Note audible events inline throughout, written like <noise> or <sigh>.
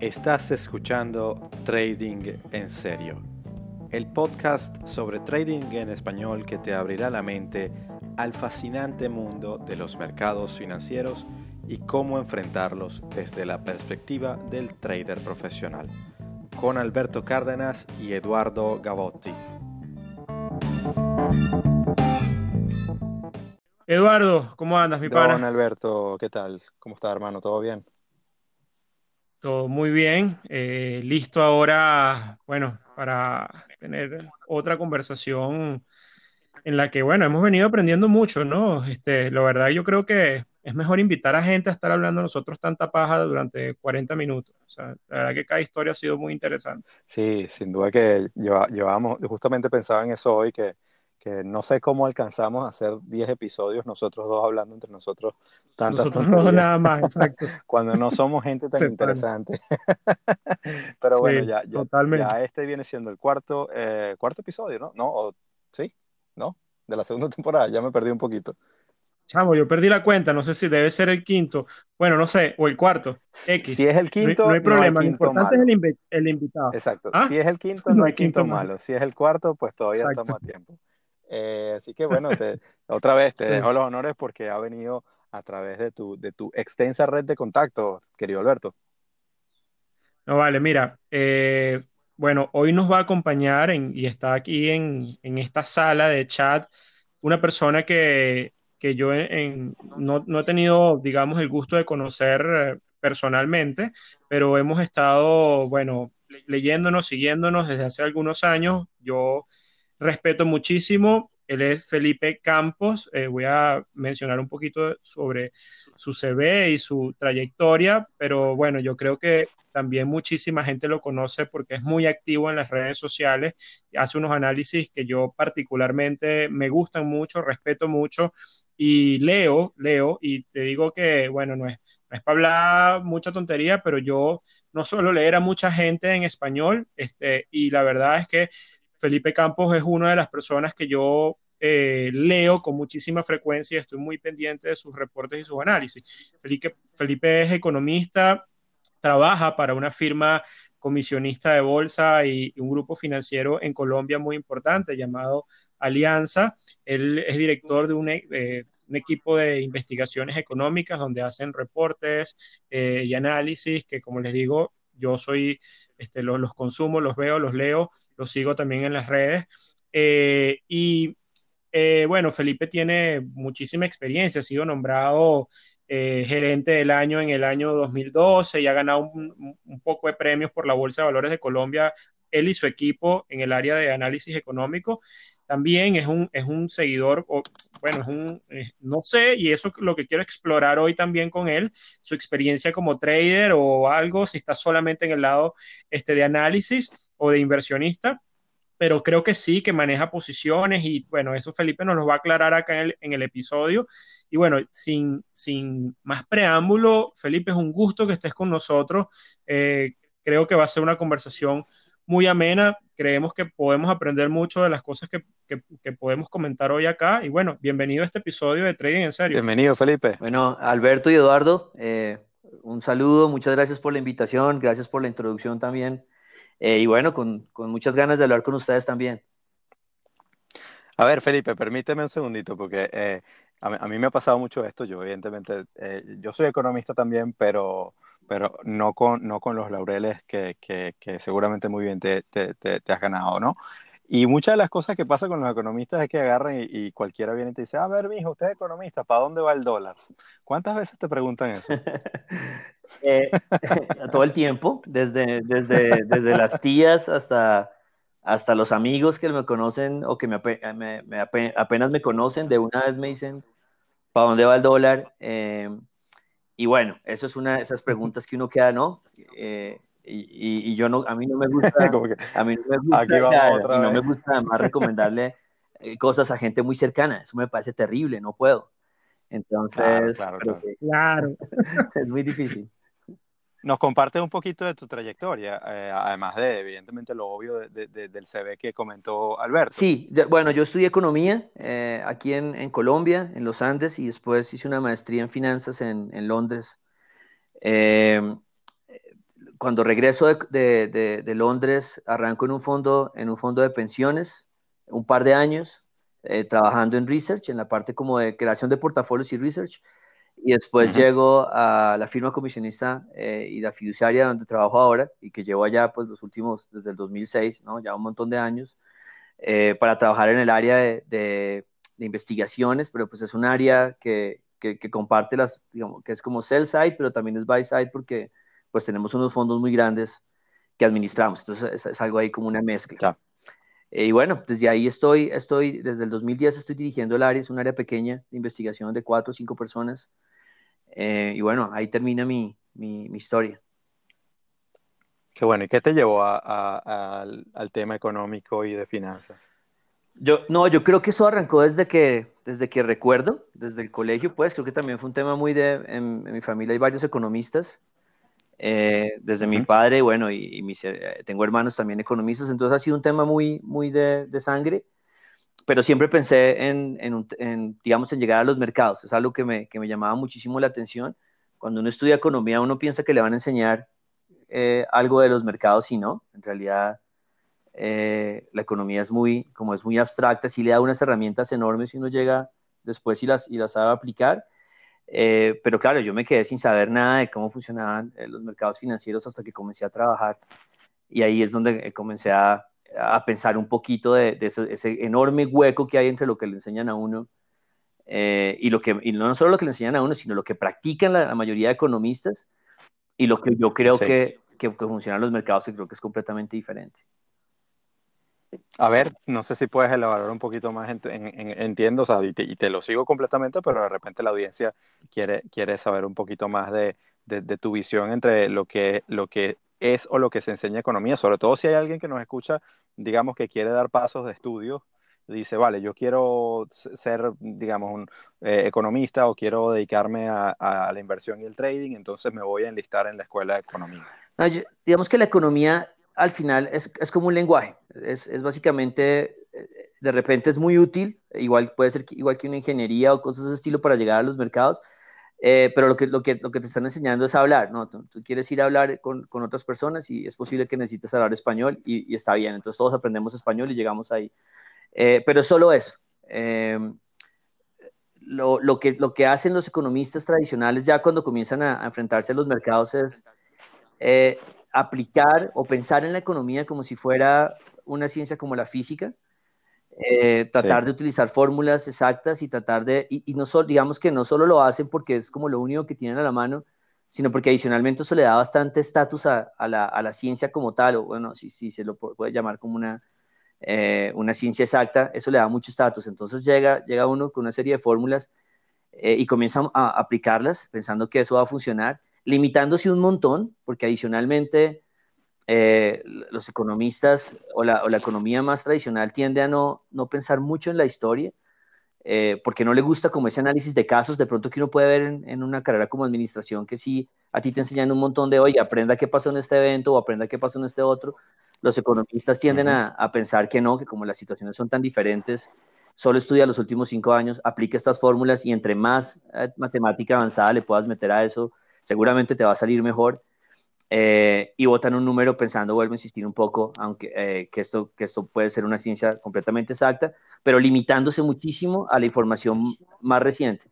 Estás escuchando Trading en Serio, el podcast sobre trading en español que te abrirá la mente al fascinante mundo de los mercados financieros y cómo enfrentarlos desde la perspectiva del trader profesional, con Alberto Cárdenas y Eduardo Gavotti. Eduardo, ¿cómo andas, mi pana? Don Alberto, ¿qué tal? ¿Cómo está, hermano? ¿Todo bien? Todo muy bien. Eh, listo ahora, bueno, para tener otra conversación en la que, bueno, hemos venido aprendiendo mucho, ¿no? Este, la verdad, yo creo que es mejor invitar a gente a estar hablando nosotros tanta paja durante 40 minutos. O sea, la verdad que cada historia ha sido muy interesante. Sí, sin duda que llevamos, justamente pensaba en eso hoy, que, que no sé cómo alcanzamos a hacer 10 episodios nosotros dos hablando entre nosotros tantas Nosotros no nada más, exacto. <laughs> Cuando no somos gente tan interesante. <laughs> Pero bueno, ya, ya, este viene siendo el cuarto, eh, cuarto episodio, ¿no? ¿No? ¿Sí? ¿No? De la segunda <laughs> temporada, ya me perdí un poquito. Chamo, yo perdí la cuenta, no sé si debe ser el quinto, bueno, no sé, o el cuarto, X. Si es el quinto, no hay, problema, lo importante es el, invitado. Exacto, ¿Ah? si es el quinto, no, hay quinto, malo. si es el cuarto, pues todavía estamos a tiempo. Eh, así que bueno, otra vez te dejo los honores porque ha venido a través de tu, de tu extensa red de contactos, querido Alberto. No, vale, mira, eh, bueno, hoy nos va a acompañar y está aquí en, en esta sala de chat una persona que que yo no, he tenido, digamos, el gusto de conocer eh, personalmente, pero hemos estado, bueno, leyéndonos, siguiéndonos desde hace algunos años. Yo respeto muchísimo. Él es Felipe Campos. Eh, voy a mencionar un poquito sobre su CV y su trayectoria, pero bueno, yo creo que también muchísima gente lo conoce porque es muy activo en las redes sociales, hace unos análisis que yo particularmente me gustan mucho, respeto mucho y leo, leo y te digo que, bueno, no es, no es para hablar mucha tontería, pero yo no suelo leer a mucha gente en español este, y la verdad es que Felipe Campos es una de las personas que yo eh, leo con muchísima frecuencia y estoy muy pendiente de sus reportes y sus análisis. Felipe, Felipe es economista, trabaja para una firma comisionista de bolsa y, un grupo financiero en Colombia muy importante llamado Alianza. Él es director de un, eh, equipo de investigaciones económicas donde hacen reportes eh, y análisis que, como les digo, yo soy, este, los, los, consumo, los veo, los leo, los sigo también en las redes. Eh, y bueno, Felipe tiene muchísima experiencia, ha sido nombrado eh, gerente del año en el año 2012 y ha ganado un, poco de premios por la Bolsa de Valores de Colombia, él y su equipo en el área de análisis económico. También es un, es un seguidor, o, bueno, es un, eh, no sé, y eso es lo que quiero explorar hoy también con él, su experiencia como trader o algo, si está solamente en el lado este, de análisis o de inversionista pero creo que sí, que maneja posiciones y bueno, eso Felipe nos lo va a aclarar acá en el, en el episodio. Y bueno, sin, sin más preámbulo, Felipe, es un gusto que estés con nosotros. Eh, creo que va a ser una conversación muy amena. Creemos que podemos aprender mucho de las cosas que, que, podemos comentar hoy acá. Y bueno, bienvenido a este episodio de Trading en Serio. Bienvenido, Felipe. Bueno, Alberto y Eduardo, eh, un saludo, muchas gracias por la invitación, gracias por la introducción también. Eh, y bueno, con, con, muchas ganas de hablar con ustedes también. A ver, Felipe, permíteme un segundito, porque eh, a, mí me ha pasado mucho esto. Yo, evidentemente, eh, yo soy economista también, pero, pero no, con, no con los laureles que, que, que seguramente muy bien te, te, te, has ganado, ¿no? Y muchas de las cosas que pasa con los economistas es que agarran y, y, cualquiera viene y te dice, a ver, mijo, usted es economista, ¿para dónde va el dólar? ¿Cuántas veces te preguntan eso? <laughs> Eh, <laughs> todo el tiempo, desde, desde, desde las tías hasta, hasta los amigos que me conocen o que me, me, apenas me conocen, de una vez me dicen, ¿para dónde va el dólar? Eh, y bueno, eso es una de esas preguntas que uno queda, ¿no? Eh, Y, y, yo no, a mí no me gusta, <laughs> a mí no me gusta, no me gusta además recomendarle eh, cosas a gente muy cercana, eso me parece terrible, no puedo. Entonces, claro, <laughs> es muy difícil. Nos compartes un poquito de tu trayectoria, eh, además de, evidentemente, lo obvio del CV que comentó Alberto. Sí, bueno, yo estudié economía eh, aquí en, Colombia, en los Andes, y después hice una maestría en finanzas en, Londres. Eh, cuando regreso de, Londres, arranco en un, fondo, en un fondo de pensiones, un par de años, trabajando en research, en la parte como de creación de portafolios y research. Y después llego a la firma comisionista eh, y la fiduciaria donde trabajo ahora y que llevo allá pues los últimos, desde el 2006, ¿no? ya un montón de años, eh, para trabajar en el área de, de, investigaciones, pero pues es un área que, que, comparte las, digamos, que es como sell side, pero también es buy side porque pues tenemos unos fondos muy grandes que administramos, entonces es, algo ahí como una mezcla. Eh, y bueno, desde ahí estoy, estoy, desde el 2010 estoy dirigiendo el área, es un área pequeña de investigación de cuatro o cinco personas. Eh, y bueno, ahí termina mi, mi, historia. Qué bueno, ¿y qué te llevó a, al, tema económico y de finanzas? Yo, no, yo creo que eso arrancó desde que, desde que recuerdo, desde el colegio, pues creo que también fue un tema muy de, en, mi familia hay varios economistas, eh, desde mi padre, bueno, y, mis, eh, tengo hermanos también economistas, entonces ha sido un tema muy, muy de, de sangre pero siempre pensé en, en, digamos, en llegar a los mercados. Es algo que me, que me, llamaba muchísimo la atención. Cuando uno estudia economía, uno piensa que le van a enseñar eh, algo de los mercados y no. En realidad, eh, la economía es muy, como es muy abstracta, sí le da unas herramientas enormes y uno llega después y las, y las sabe aplicar. Eh, pero claro, yo me quedé sin saber nada de cómo funcionaban los mercados financieros hasta que comencé a trabajar. Y ahí es donde comencé a, a pensar un poquito de, ese, enorme hueco que hay entre lo que le enseñan a uno eh, y, lo que, y no solo lo que le enseñan a uno, sino lo que practican la, mayoría de economistas y lo que yo creo que, que, funcionan los mercados, y creo que es completamente diferente. A ver, no sé si puedes elaborar un poquito más, en, entiendo, o sea, y, te, lo sigo completamente, pero de repente la audiencia quiere, quiere saber un poquito más de, de, de tu visión entre lo que, lo que es o lo que se enseña economía, sobre todo si hay alguien que nos escucha, digamos, que quiere dar pasos de estudio, dice, vale, yo quiero ser, digamos, un eh, economista o quiero dedicarme a, la inversión y el trading, entonces me voy a enlistar en la escuela de economía. digamos que la economía al final es, es como un lenguaje, es, es, básicamente, eh, de repente es muy útil, igual puede ser igual que una ingeniería o cosas de ese estilo para llegar a los mercados, eh, pero lo que, lo, que, lo que te están enseñando es hablar, ¿no? Tú, quieres ir a hablar con, con, otras personas y es posible que necesites hablar español y, está bien, entonces todos aprendemos español y llegamos ahí. Eh, pero solo eso. Eh, lo, lo, que, lo que hacen los economistas tradicionales ya cuando comienzan a, a enfrentarse a los mercados es aplicar o pensar en la economía como si fuera una ciencia como la física, eh, tratar de utilizar fórmulas exactas y tratar de, y, no solo, digamos que no solo lo hacen porque es como lo único que tienen a la mano, sino porque adicionalmente eso le da bastante estatus a, a, la, a, la, ciencia como tal, o bueno, si, si se lo puede llamar como una, eh, una ciencia exacta, eso le da mucho estatus. Entonces llega, llega uno con una serie de fórmulas eh, y comienza a aplicarlas pensando que eso va a funcionar, limitándose un montón, porque adicionalmente eh, los economistas o la, economía más tradicional tiende a no, no pensar mucho en la historia, eh, porque no le gusta como ese análisis de casos, de pronto que uno puede ver en, una carrera como administración, que sí, a ti te enseñan un montón de, oye, aprenda qué pasó en este evento o aprenda qué pasó en este otro. Los economistas tienden a, a pensar que no, que como las situaciones son tan diferentes, solo estudia los últimos cinco años, aplica estas fórmulas y entre más eh, matemática avanzada le puedas meter a eso, seguramente te va a salir mejor. Eh, y votan un número pensando, vuelvo a insistir un poco, aunque eh, que, esto, que esto puede ser una ciencia completamente exacta, pero limitándose muchísimo a la información más reciente.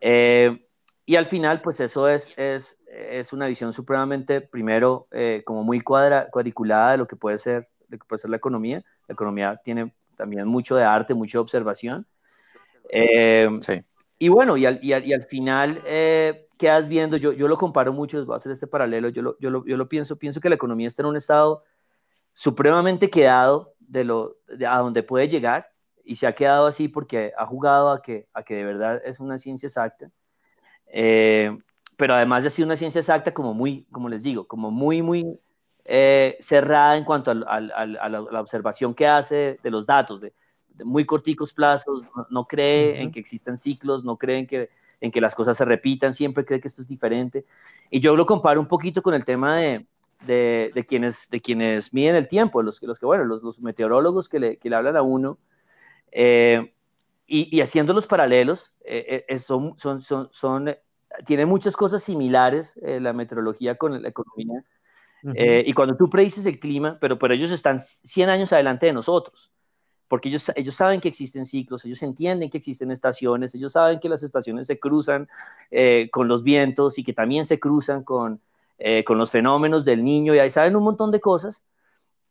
Eh, y al final, pues eso es, es, es una visión supremamente, primero, como muy cuadra, cuadriculada de lo que puede ser, de lo que puede ser la economía. La economía tiene también mucho de arte, mucha observación. sí. Y bueno, y al, y al, y al final, quedas viendo, yo, yo lo comparo mucho, voy a hacer este paralelo, yo lo, yo lo, yo lo pienso, pienso que la economía está en un estado supremamente quedado de, lo, de a donde puede llegar y se ha quedado así porque ha jugado a que, a que de verdad es una ciencia exacta. Eh, pero además de ser una ciencia exacta como muy, como les digo, como muy, muy eh, cerrada en cuanto a, la, observación que hace de los datos, de, muy corticos plazos, no, cree en que existan ciclos, no cree en que, en que las cosas se repitan, siempre cree que esto es diferente. Y yo lo comparo un poquito con el tema de, de, quienes, de quienes miden el tiempo, los, los que, bueno, los, los meteorólogos que le, que le, hablan a uno, eh, y, y, haciendo los paralelos, eh, eh, son, son, son, son, tiene muchas cosas similares la meteorología con la economía. y cuando tú predices el clima, pero, pero ellos están 100 años adelante de nosotros, porque ellos, ellos saben que existen ciclos, ellos entienden que existen estaciones, ellos saben que las estaciones se cruzan con los vientos y que también se cruzan con, eh, con los fenómenos del niño, y ahí saben un montón de cosas.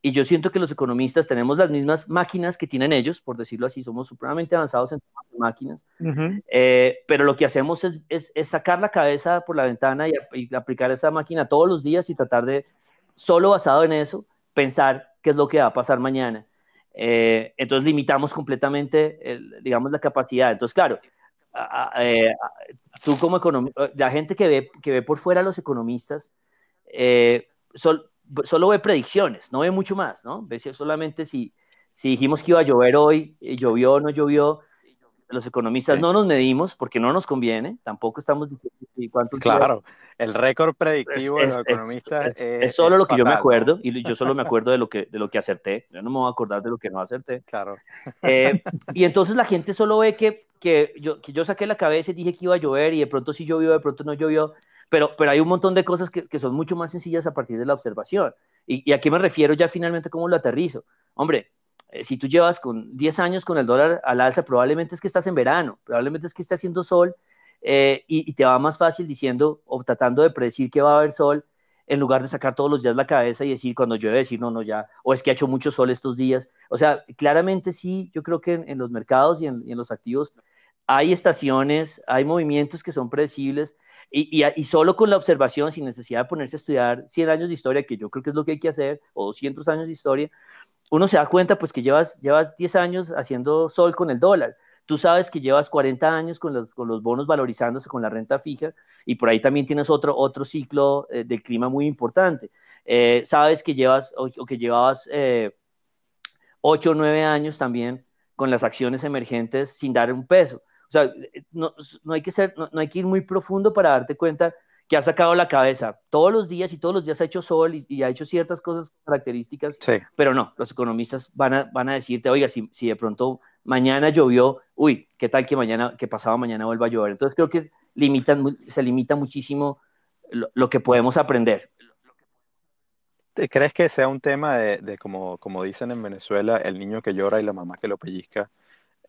Y yo siento que los economistas tenemos las mismas máquinas que tienen ellos, por decirlo así, somos supremamente avanzados en máquinas, eh, pero lo que hacemos es, es, sacar la cabeza por la ventana y, aplicar esa máquina todos los días y tratar de, solo basado en eso, pensar qué es lo que va a pasar mañana. Eh, entonces limitamos completamente, digamos, la capacidad. Entonces, claro, tú como economista, la gente que ve, que ve por fuera a los economistas, eh, solo ve predicciones, no ve mucho más, ¿no? Ve solamente si, si dijimos que iba a llover hoy, eh, llovió o no llovió, los economistas no nos medimos porque no nos conviene, tampoco estamos diciendo cuánto. Claro, el récord predictivo de los economistas es, solo lo que yo me acuerdo y yo solo me acuerdo de lo que de lo que acerté. Yo no me voy a acordar de lo que no acerté. Claro. Eh, <laughs> y entonces la gente solo ve que, que, yo, que yo saqué la cabeza y dije que iba a llover y de pronto sí llovió, de pronto no llovió. Pero, pero hay un montón de cosas que, que son mucho más sencillas a partir de la observación. Y, y a qué me refiero ya finalmente cómo lo aterrizo. Hombre, eh, si tú llevas con 10 años con el dólar al alza, probablemente es que estás en verano, probablemente es que está haciendo sol eh, y, te va más fácil diciendo o tratando de predecir que va a haber sol en lugar de sacar todos los días la cabeza y decir cuando llueve decir no, no, ya, o es que ha hecho mucho sol estos días. O sea, claramente sí, yo creo que en, los mercados y en, los activos hay estaciones, hay movimientos que son predecibles y, y, solo con la observación, sin necesidad de ponerse a estudiar 100 años de historia, que yo creo que es lo que hay que hacer, o 200 años de historia, uno se da cuenta pues que llevas, llevas 10 años haciendo sol con el dólar. Tú sabes que llevas 40 años con los, con los bonos valorizándose con la renta fija y por ahí también tienes otro, otro ciclo eh, del clima muy importante. Eh, sabes que llevas o, que llevabas eh, 8 o 9 años también con las acciones emergentes sin dar un peso. O sea, no, no hay, que ser, no hay que ir muy profundo para darte cuenta que ha sacado la cabeza todos los días y todos los días ha hecho sol y, ha hecho ciertas cosas características, pero no, los economistas van a, van a decirte, oiga, si, si, de pronto mañana llovió, uy, ¿qué tal que mañana, que pasado mañana vuelva a llover? Entonces creo que limitan, se limita muchísimo lo, que podemos aprender. ¿Crees que sea un tema de, como, como dicen en Venezuela, el niño que llora y la mamá que lo pellizca?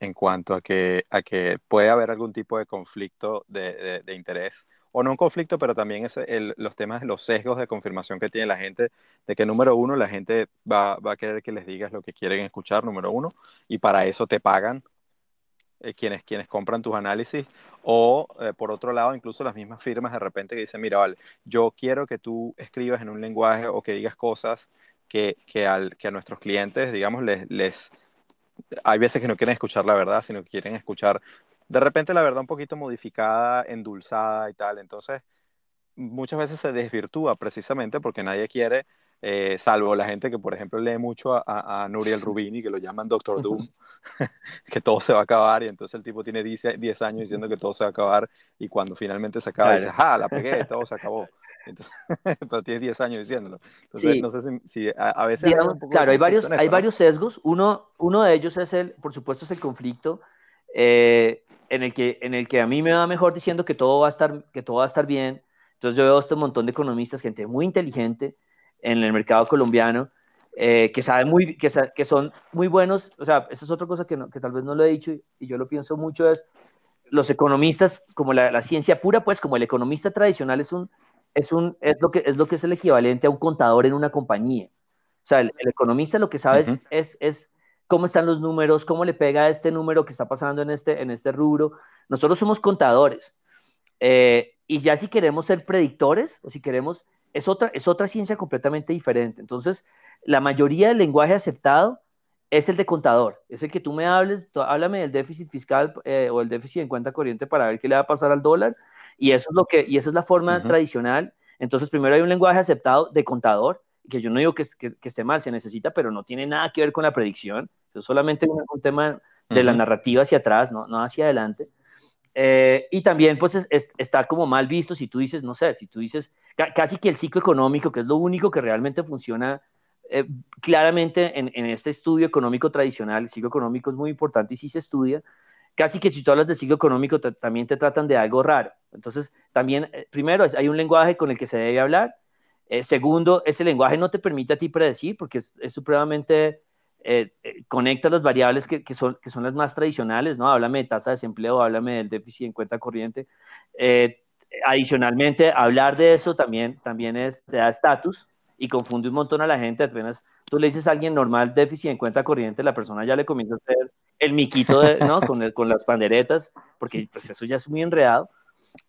en cuanto a que, a que puede haber algún tipo de conflicto de, de interés o no un conflicto, pero también es los temas, los sesgos de confirmación que tiene la gente, de que número uno, la gente va, va a querer que les digas lo que quieren escuchar, número uno, y para eso te pagan eh, quienes, quienes compran tus análisis, o eh, por otro lado, incluso las mismas firmas de repente que dicen, mira, vale, yo quiero que tú escribas en un lenguaje o que digas cosas que, que, al, que a nuestros clientes, digamos, les, les hay veces que no quieren escuchar la verdad, sino que quieren escuchar de repente la verdad un poquito modificada, endulzada y tal. Entonces, muchas veces se desvirtúa precisamente porque nadie quiere, eh, salvo la gente que, por ejemplo, lee mucho a, a Nuriel Rubini, que lo llaman Doctor Doom, <laughs> que todo se va a acabar y entonces el tipo tiene 10, años diciendo que todo se va a acabar y cuando finalmente se acaba dice, ¡ah, la pegué, <laughs> todo se acabó! Entonces, <laughs> pero tienes 10 años diciéndolo. Entonces, no sé si, a, veces... claro, hay varios, hay varios sesgos. Uno, uno de ellos es el, por supuesto, es el conflicto. Eh, en el que, en el que a mí me va mejor diciendo que todo va a estar, que todo va a estar bien. Entonces yo veo este montón de economistas, gente muy inteligente en el mercado colombiano, eh, que saben muy, que, que, son muy buenos. O sea, esa es otra cosa que, que tal vez no lo he dicho y, yo lo pienso mucho es los economistas, como la, la, ciencia pura, pues como el economista tradicional es un, es un, es lo que es lo que es el equivalente a un contador en una compañía. O sea, el, economista lo que sabe es, es cómo están los números, cómo le pega a este número que está pasando en este, en este rubro. Nosotros somos contadores. Eh, y ya si queremos ser predictores o si queremos, es otra, es otra ciencia completamente diferente. Entonces, la mayoría del lenguaje aceptado es el de contador, es el que tú me hables, háblame del déficit fiscal eh, o el déficit en cuenta corriente para ver qué le va a pasar al dólar. Y eso es lo que, y esa es la forma tradicional. Entonces, primero hay un lenguaje aceptado de contador que yo no digo que, que, esté mal, se necesita, pero no tiene nada que ver con la predicción. Es solamente un, tema de la narrativa hacia atrás, no, no hacia adelante. Eh, y también, pues, está como mal visto si tú dices, no sé, si tú dices casi que el ciclo económico, que es lo único que realmente funciona eh, claramente en, en, este estudio económico tradicional, el ciclo económico es muy importante y si se estudia, casi que si tú hablas de ciclo económico también te tratan de algo raro. Entonces, también, eh, primero, hay un lenguaje con el que se debe hablar. Eh, segundo, ese lenguaje no te permite a ti predecir porque es, supremamente, conecta las variables que, que, son, que son las más tradicionales, ¿no? Háblame de tasa de desempleo, háblame del déficit en cuenta corriente. adicionalmente, hablar de eso también, también es, te da estatus y confunde un montón a la gente. Apenas tú le dices a alguien normal déficit en cuenta corriente, la persona ya le comienza a hacer el miquito ¿no? con, con las panderetas, porque pues, eso ya es muy enredado.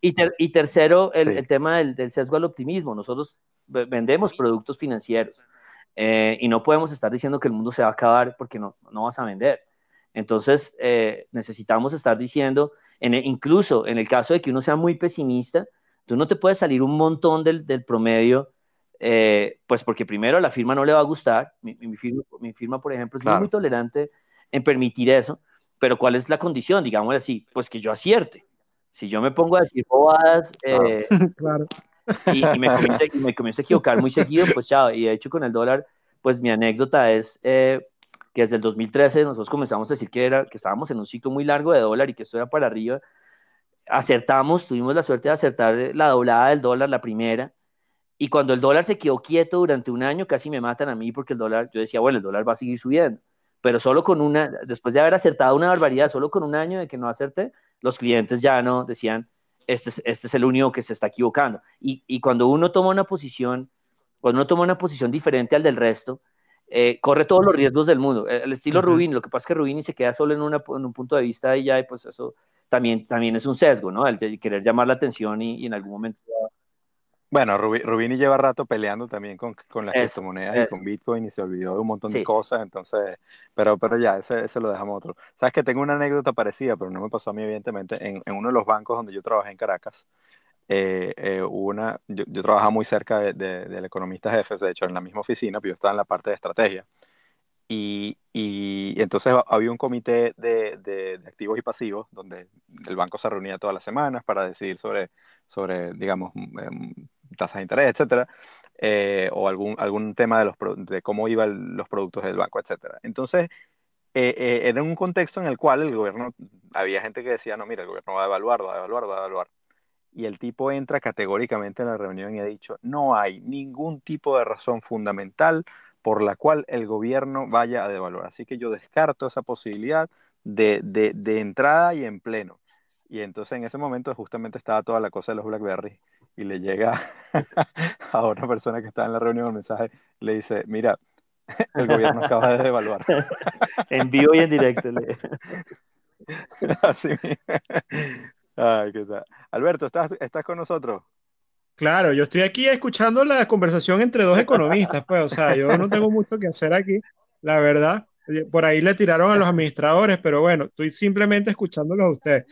Y, y tercero, el, tema del, del, sesgo al optimismo. Nosotros vendemos productos financieros eh, y no podemos estar diciendo que el mundo se va a acabar porque no, no vas a vender. Entonces, eh, necesitamos estar diciendo, en incluso en el caso de que uno sea muy pesimista, tú no te puedes salir un montón del, del promedio eh, pues porque primero a la firma no le va a gustar, mi, firma, mi firma, por ejemplo, es muy, tolerante en permitir eso, pero ¿cuál es la condición? Digamos así, pues que yo acierte. Si yo me pongo a decir bobadas eh, <laughs> Y, me comienzo, a equivocar muy seguido, pues chao, y de hecho con el dólar, pues mi anécdota es eh, que desde el 2013 nosotros comenzamos a decir que, era, que estábamos en un ciclo muy largo de dólar y que esto era para arriba, acertamos, tuvimos la suerte de acertar la doblada del dólar, la primera, y cuando el dólar se quedó quieto durante un año, casi me matan a mí porque el dólar, yo decía, bueno, el dólar va a seguir subiendo. Pero solo con una, después de haber acertado una barbaridad, solo con un año de que no acerté, los clientes ya no decían, este es, este es el único que se está equivocando. Y, y, cuando uno toma una posición, cuando uno toma una posición diferente al del resto, eh, corre todos los riesgos del mundo. El, estilo Rubin, lo que pasa es que Rubini se queda solo en, una, en, un punto de vista y ya, y pues eso también, también es un sesgo, ¿no? El de querer llamar la atención y, y en algún momento bueno, Rubini lleva rato peleando también con, con las criptomonedas y con Bitcoin y se olvidó de un montón de cosas, entonces, pero, pero ya, ese, ese, lo dejamos otro. Sabes que tengo una anécdota parecida, pero no me pasó a mí, evidentemente, en, en uno de los bancos donde yo trabajé en Caracas. Eh, eh, una, yo, yo, trabajaba muy cerca de, del economista jefe, de hecho, en la misma oficina, pero yo estaba en la parte de estrategia. Y, y, entonces había un comité de, de, de, activos y pasivos donde el banco se reunía todas las semanas para decidir sobre, sobre digamos, em, tasas de interés, etcétera, eh, o algún, algún tema de, los, de cómo iban los productos del banco, etcétera. Entonces, eh, eh, era un contexto en el cual el gobierno, había gente que decía, no, mira, el gobierno va a evaluar, va a evaluar, va a evaluar. Y el tipo entra categóricamente en la reunión y ha dicho, no hay ningún tipo de razón fundamental por la cual el gobierno vaya a devaluar. Así que yo descarto esa posibilidad de, de, de entrada y en pleno. Y entonces en ese momento justamente estaba toda la cosa de los BlackBerry y le llega <laughs> a otra persona que está en la reunión un mensaje, le dice, mira, <laughs> el gobierno acaba de devaluar. <laughs> en vivo y en directo. Así Ay, ¿qué tal? Alberto, ¿estás, ¿estás con nosotros? Claro, yo estoy aquí escuchando la conversación entre dos economistas, pues, o sea, yo no tengo mucho que hacer aquí, la verdad. Por ahí le tiraron a los administradores, pero bueno, estoy simplemente escuchándolos a ustedes.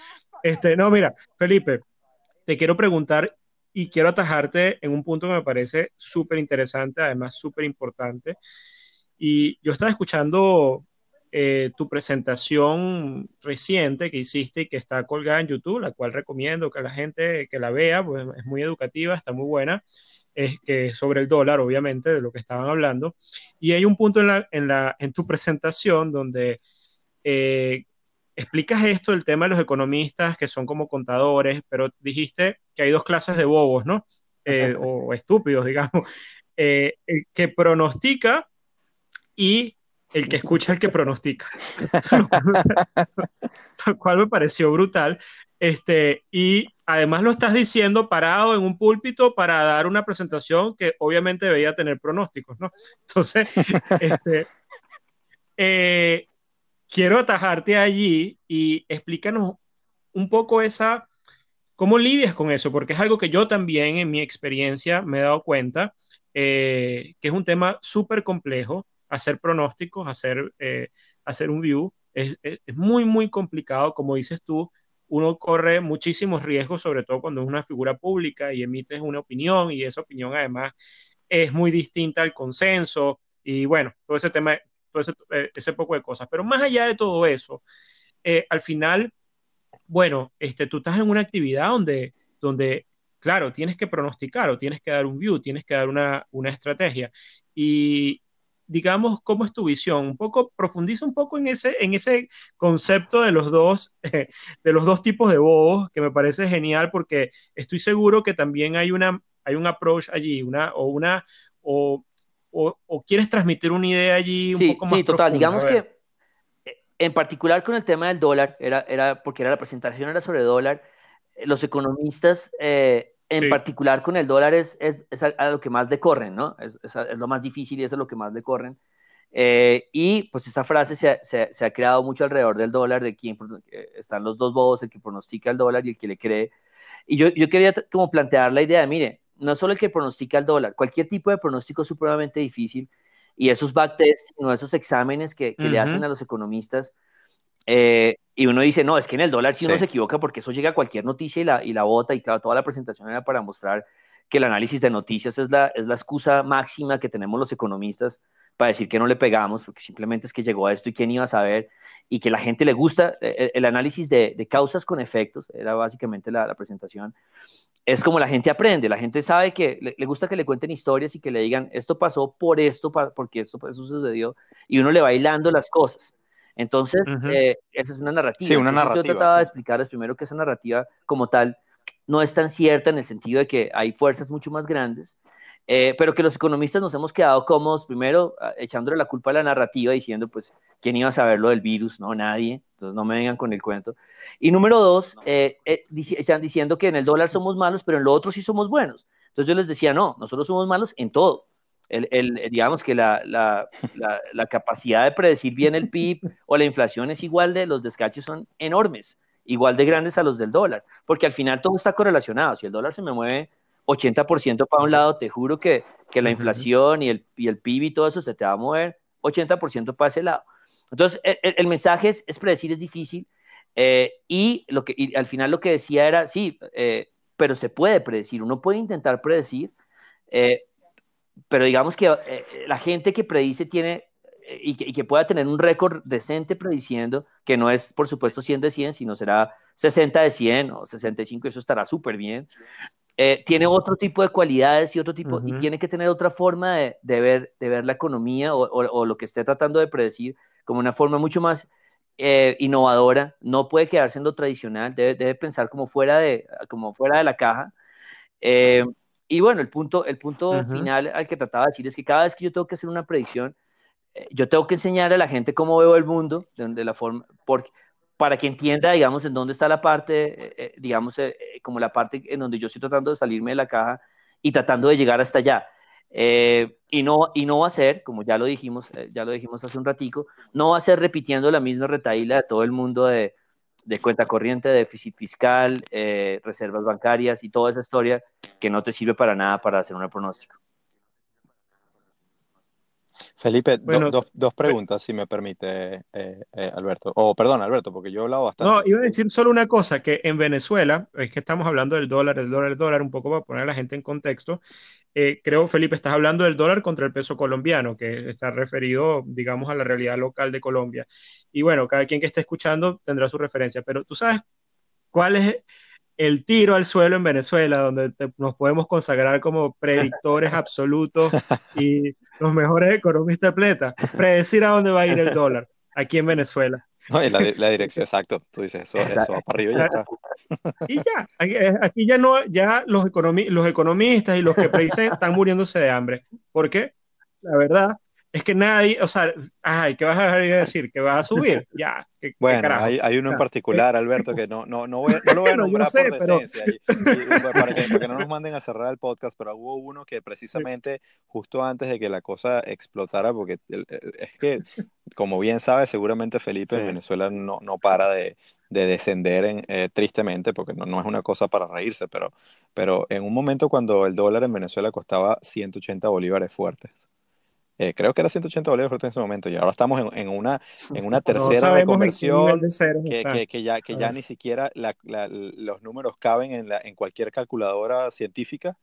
Este, no, mira, Felipe, te quiero preguntar y quiero atajarte en un punto que me parece súper interesante, además súper importante. Y yo estaba escuchando eh, tu presentación reciente que hiciste y que está colgada en YouTube, la cual recomiendo que la gente que la vea, pues es muy educativa, está muy buena, es que sobre el dólar, obviamente, de lo que estaban hablando. Y hay un punto en, la, en, la, en tu presentación donde eh, explicas esto, el tema de los economistas que son como contadores, pero dijiste que hay dos clases de bobos, ¿no? Eh, o estúpidos, digamos. Eh, el que pronostica y el que escucha el que pronostica. <laughs> <laughs> lo cual me pareció brutal. Este, y además lo estás diciendo parado en un púlpito para dar una presentación que obviamente debería tener pronósticos, ¿no? Entonces, <laughs> este, eh, quiero atajarte allí y explícanos un poco esa, cómo lidias con eso, porque es algo que yo también en mi experiencia me he dado cuenta, eh, que es un tema súper complejo, hacer pronósticos, hacer, eh, hacer un view, es, muy, muy complicado, como dices tú, uno corre muchísimos riesgos, sobre todo cuando es una figura pública y emites una opinión y esa opinión además es muy distinta al consenso y bueno, todo ese tema, todo ese, eh, poco de cosas. Pero más allá de todo eso, al final, bueno, este, tú estás en una actividad donde, donde, claro, tienes que pronosticar o tienes que dar un view, tienes que dar una, una estrategia. Y, digamos, ¿cómo es tu visión? Un poco, profundiza un poco en ese, en ese concepto de los dos, <laughs> de los dos tipos de bobos, que me parece genial porque estoy seguro que también hay una, hay un approach allí, una, o una, o, o, quieres transmitir una idea allí un sí, poco más Sí, total, digamos que en particular con el tema del dólar, era, era porque era la presentación era sobre dólar, eh, los economistas eh, en particular con el dólar es, es, es, a, lo que más le corren, ¿no? Es, es, lo más difícil y eso es lo que más le corren. Eh, y pues esa frase se, se, se, ha creado mucho alrededor del dólar, de quién eh, están los dos bobos, el que pronostica el dólar y el que le cree. Y yo, yo quería como plantear la idea de, mire, no solo el que pronostica el dólar, cualquier tipo de pronóstico es supremamente difícil y esos backtests, no esos exámenes que, que uh -huh. le hacen a los economistas, eh, y uno dice, no, es que en el dólar si uno sí. se equivoca porque eso llega a cualquier noticia y la, y la bota y claro, toda la presentación era para mostrar que el análisis de noticias es la, es la excusa máxima que tenemos los economistas para decir que no le pegamos, porque simplemente es que llegó a esto y quién iba a saber, y que la gente le gusta, el, eh, el análisis de, de, causas con efectos, era básicamente la, la, presentación, es como la gente aprende, la gente sabe que le, le, gusta que le cuenten historias y que le digan, esto pasó por esto, porque esto eso sucedió, y uno le va hilando las cosas. Entonces, uh -huh. eh, esa es una narrativa. Sí, una Entonces, narrativa. Yo trataba sí. de explicarles primero que esa narrativa como tal no es tan cierta en el sentido de que hay fuerzas mucho más grandes, eh, pero que los economistas nos hemos quedado cómodos, primero ah, echándole la culpa a la narrativa, diciendo, pues, ¿quién iba a saber lo del virus? No, nadie, entonces no me vengan con el cuento. Y número dos, eh, eh, están diciendo que en el dólar somos malos, pero en lo otro sí somos buenos. Entonces yo les decía, no, nosotros somos malos en todo el, el, digamos que la, la, la, la, capacidad de predecir bien el PIB <laughs> o la inflación es igual de, los descaches son enormes, igual de grandes a los del dólar, porque al final todo está correlacionado. Si el dólar se me mueve 80% para un lado, te juro que, que la inflación y el, y el PIB y todo eso se te va a mover 80% para ese lado. Entonces, el, el mensaje es, es, predecir es difícil eh, y, lo que, y al final lo que decía era, sí, eh, pero se puede predecir, uno puede intentar predecir, eh, pero digamos que la gente que predice tiene y, que, y, que, pueda tener un récord decente prediciendo, que no es por supuesto 100 de 100, sino será 60 de 100 o 65, eso estará súper bien. Eh, tiene otro tipo de cualidades y otro tipo, uh -huh. y tiene que tener otra forma de, de, ver, de ver la economía o, o, o, lo que esté tratando de predecir como una forma mucho más eh, innovadora. No puede quedarse en lo tradicional, debe, debe pensar como fuera, de, como fuera de la caja. Eh, y bueno, el punto, el punto uh -huh. final al que trataba de decir es que cada vez que yo tengo que hacer una predicción, eh, yo tengo que enseñar a la gente cómo veo el mundo, de, de la forma, porque, para que entienda, digamos, en dónde está la parte, eh, eh digamos, eh, como la parte en donde yo estoy tratando de salirme de la caja y tratando de llegar hasta allá. Y, no, y no va a ser, como ya lo dijimos, ya lo dijimos hace un ratico, no va a ser repitiendo la misma retaíla de todo el mundo de, de cuenta corriente, déficit fiscal, reservas bancarias y toda esa historia que no te sirve para nada para hacer un pronóstico. Felipe, bueno, do, do, dos preguntas, si me permite, eh, eh, Alberto. O oh, perdón, Alberto, porque yo he hablado bastante. No, iba a decir solo una cosa, que en Venezuela, es que estamos hablando del dólar, el dólar, el dólar, un poco para poner a la gente en contexto. Eh, creo, Felipe, estás hablando del dólar contra el peso colombiano, que está referido, digamos, a la realidad local de Colombia. Y bueno, cada quien que esté escuchando tendrá su referencia, pero tú sabes cuál es el tiro al suelo en Venezuela, donde te, nos podemos consagrar como predictores <laughs> absolutos y los mejores economistas de pleta, predecir a dónde va a ir el dólar aquí en Venezuela. No, la, la, <laughs> dirección, exacto. Tú dices, eso, eso va para arriba y ya está. <laughs> Y ya, aquí, aquí ya no, ya los, economi los economistas y los que predicen están muriéndose de hambre. ¿Por qué? La verdad, es que nadie, o sea, ay, ¿qué vas a decir? ¿Que va a subir? <laughs> Ya. ¿qué, bueno, qué hay, hay, uno en particular, Alberto, que no, no, no, voy, no lo voy a nombrar sé, por decencia, pero... y, y, <laughs> para, que, para, que, no nos manden a cerrar el podcast, pero hubo uno que precisamente justo antes de que la cosa explotara, porque es que, como bien sabe, seguramente Felipe sí. en Venezuela no, no para de, de descender en, eh, tristemente, porque no, no, es una cosa para reírse, pero, pero en un momento cuando el dólar en Venezuela costaba 180 bolívares fuertes, eh, creo que era 180 bolívares en ese momento y ahora estamos en, en una, en una <laughs> tercera no reconversión que, que, que, ya, que ya ni siquiera la, la, los números caben en, la, en cualquier calculadora científica.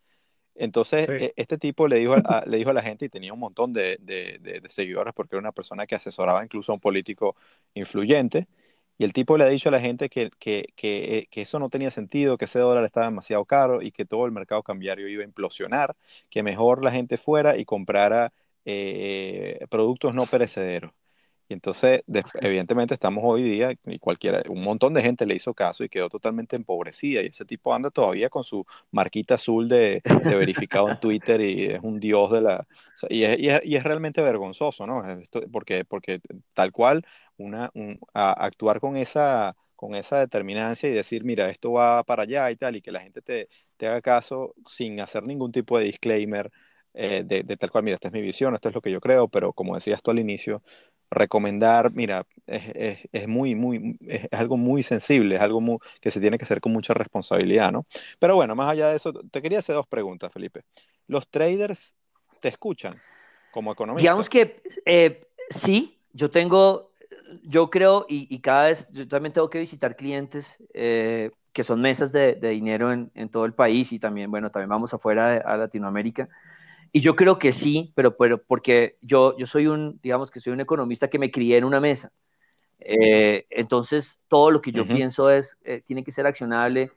Entonces, e, este tipo le dijo, a, le dijo a la gente y tenía un montón de, de, seguidores porque era una persona que asesoraba incluso a un político influyente. Y el tipo le ha dicho a la gente que, que, que, que, eso no tenía sentido, que ese dólar estaba demasiado caro y que todo el mercado cambiario iba a implosionar, que mejor la gente fuera y comprara eh, productos no perecederos. Y entonces, evidentemente, estamos hoy día, y cualquiera, un montón de gente le hizo caso y quedó totalmente empobrecida. Y ese tipo anda todavía con su marquita azul de, verificado en Twitter y es un dios de la. y, es, y, es, realmente vergonzoso, ¿no? porque, porque tal cual, una, actuar con esa, con esa determinancia y decir, mira, esto va para allá y tal, y que la gente te, te haga caso sin hacer ningún tipo de disclaimer. Eh, de, tal cual, mira, esta es mi visión, esto es lo que yo creo, pero como decías tú al inicio, recomendar, mira, es, es, muy, muy, es algo muy sensible, es algo que se tiene que hacer con mucha responsabilidad, ¿no? Pero bueno, más allá de eso, te quería hacer dos preguntas, Felipe. ¿Los traders te escuchan como economista? Digamos que eh, sí, yo tengo, yo creo, y, cada vez, yo también tengo que visitar clientes eh, que son mesas de, dinero en, en, todo el país y también, bueno, también vamos afuera a Latinoamérica. Y yo creo que sí, pero, pero porque yo, yo soy un, digamos que soy un economista que me crié en una mesa. Eh, entonces, todo lo que yo pienso es, eh, tiene que ser accionable,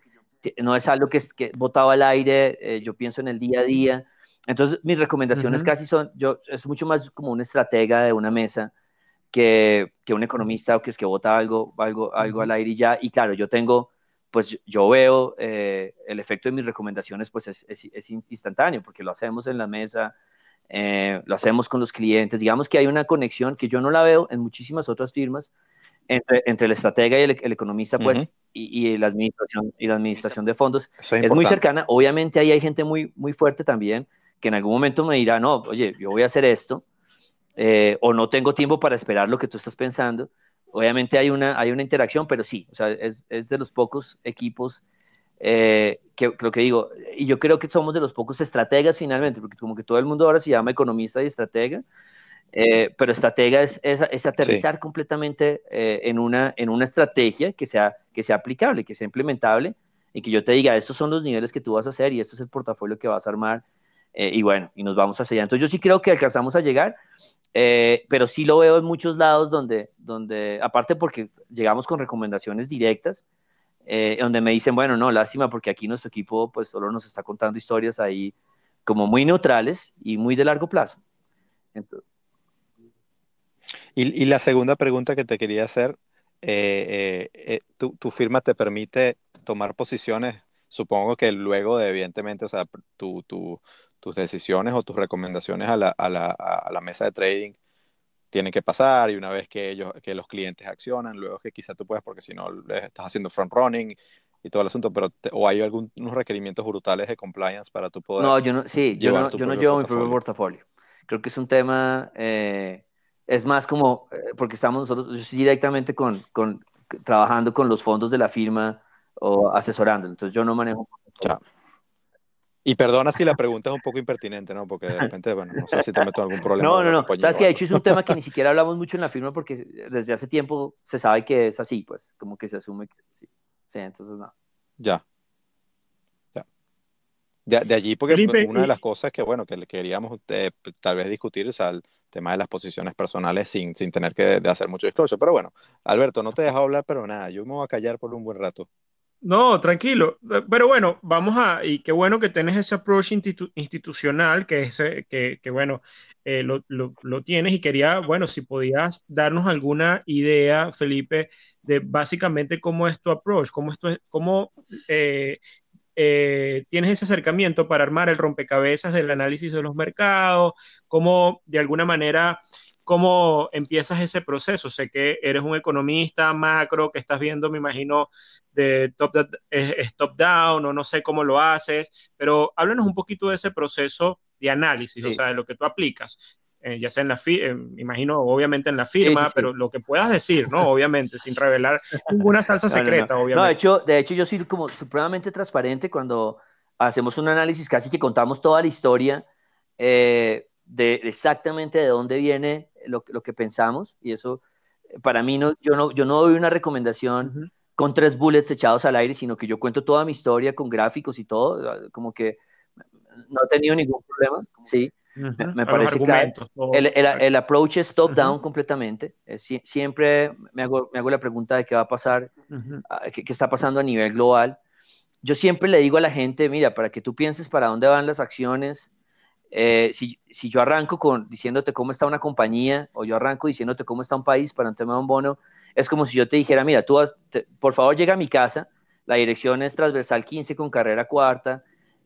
no es algo que, es, que botado al aire, eh, yo pienso en el día a día. Entonces, mis recomendaciones casi son, yo, es mucho más como un estratega de una mesa que, que un economista o que es que vota algo, algo, algo al aire y ya. Y claro, yo tengo pues yo veo eh, el efecto de mis recomendaciones, pues es, es, instantáneo, porque lo hacemos en la mesa, eh, lo hacemos con los clientes. Digamos que hay una conexión que yo no la veo en muchísimas otras firmas entre, entre el estratega y el, economista, pues, y, y, la administración, y la administración de fondos. Es, muy cercana. Obviamente ahí hay gente muy, muy fuerte también, que en algún momento me dirá, no, oye, yo voy a hacer esto, eh, o no tengo tiempo para esperar lo que tú estás pensando obviamente hay una, hay una interacción, pero sí, o sea, es, es de los pocos equipos eh, que lo que digo, y yo creo que somos de los pocos estrategas finalmente, porque como que todo el mundo ahora se llama economista y estratega, eh, pero estratega es, es, aterrizar completamente eh, en, una, en una estrategia que sea, que sea aplicable, que sea implementable, y que yo te diga, estos son los niveles que tú vas a hacer y este es el portafolio que vas a armar, y bueno, y nos vamos hacia allá. Entonces yo sí creo que alcanzamos a llegar, eh, pero sí lo veo en muchos lados donde, donde aparte porque llegamos con recomendaciones directas, eh, donde me dicen, bueno, no, lástima porque aquí nuestro equipo pues solo nos está contando historias ahí como muy neutrales y muy de largo plazo. y, la segunda pregunta que te quería hacer, eh, tu, tu, firma te permite tomar posiciones, supongo que luego de, evidentemente, o sea, tu, tu, tus decisiones o tus recomendaciones a la, a la, a la mesa de trading tienen que pasar y una vez que ellos que los clientes accionan luego que quizá tú puedes porque si no estás haciendo front running y todo el asunto pero o hay algunos requerimientos brutales de compliance para tu poder no yo no sí yo no, yo no llevo mi propio portafolio creo que es un tema eh, es más como eh, porque estamos nosotros yo estoy directamente con, con trabajando con los fondos de la firma o asesorando entonces yo no manejo ya. Y perdona si la pregunta es un poco impertinente, ¿no? Porque de repente, bueno, no sé si te meto en algún problema. No, no, no. Sabes que de hecho es un tema que ni <laughs> siquiera hablamos mucho en la firma porque desde hace tiempo se sabe que es así, pues, como que se asume que sí. Sí, entonces no. Ya. Ya. De, allí, porque una de las cosas que, bueno, que queríamos eh, tal vez discutir es el tema de las posiciones personales sin, sin tener que de hacer mucho disclosure. Pero bueno, Alberto, no te he dejado hablar, pero nada, yo me voy a callar por un buen rato. No, tranquilo. Pero bueno, vamos a, y qué bueno que tenés ese approach institucional, que, es, que, que bueno, eh, lo, lo, tienes y quería, bueno, si podías darnos alguna idea, Felipe, de básicamente cómo es tu approach, cómo, es, cómo eh, eh, tienes ese acercamiento para armar el rompecabezas del análisis de los mercados, cómo de alguna manera ¿Cómo empiezas ese proceso? Sé que eres un economista macro, que estás viendo, me imagino, de top, top down o no sé cómo lo haces, pero háblanos un poquito de ese proceso de análisis, o sea, de lo que tú aplicas, eh, ya sea en la firma, eh, imagino, obviamente en la firma, pero lo que puedas decir, ¿no? Obviamente, sin revelar ninguna salsa secreta, obviamente. No, de hecho, de hecho, yo soy como supremamente transparente cuando hacemos un análisis, casi que contamos toda la historia eh, de exactamente de dónde viene lo, lo, que pensamos y eso para mí no, yo no, yo no doy una recomendación con tres bullets echados al aire, sino que yo cuento toda mi historia con gráficos y todo, como que no he tenido ningún problema, sí. Me, parece que el, el, approach es top-down completamente. siempre me hago, me hago, la pregunta de qué va a pasar, ah, qué, está pasando a nivel global. Yo siempre le digo a la gente, mira, para que tú pienses para dónde van las acciones, eh, si, si, yo arranco con, diciéndote cómo está una compañía o yo arranco diciéndote cómo está un país para un tema de un bono, es como si yo te dijera, mira, tú por favor llega a mi casa, la dirección es transversal 15 con carrera cuarta,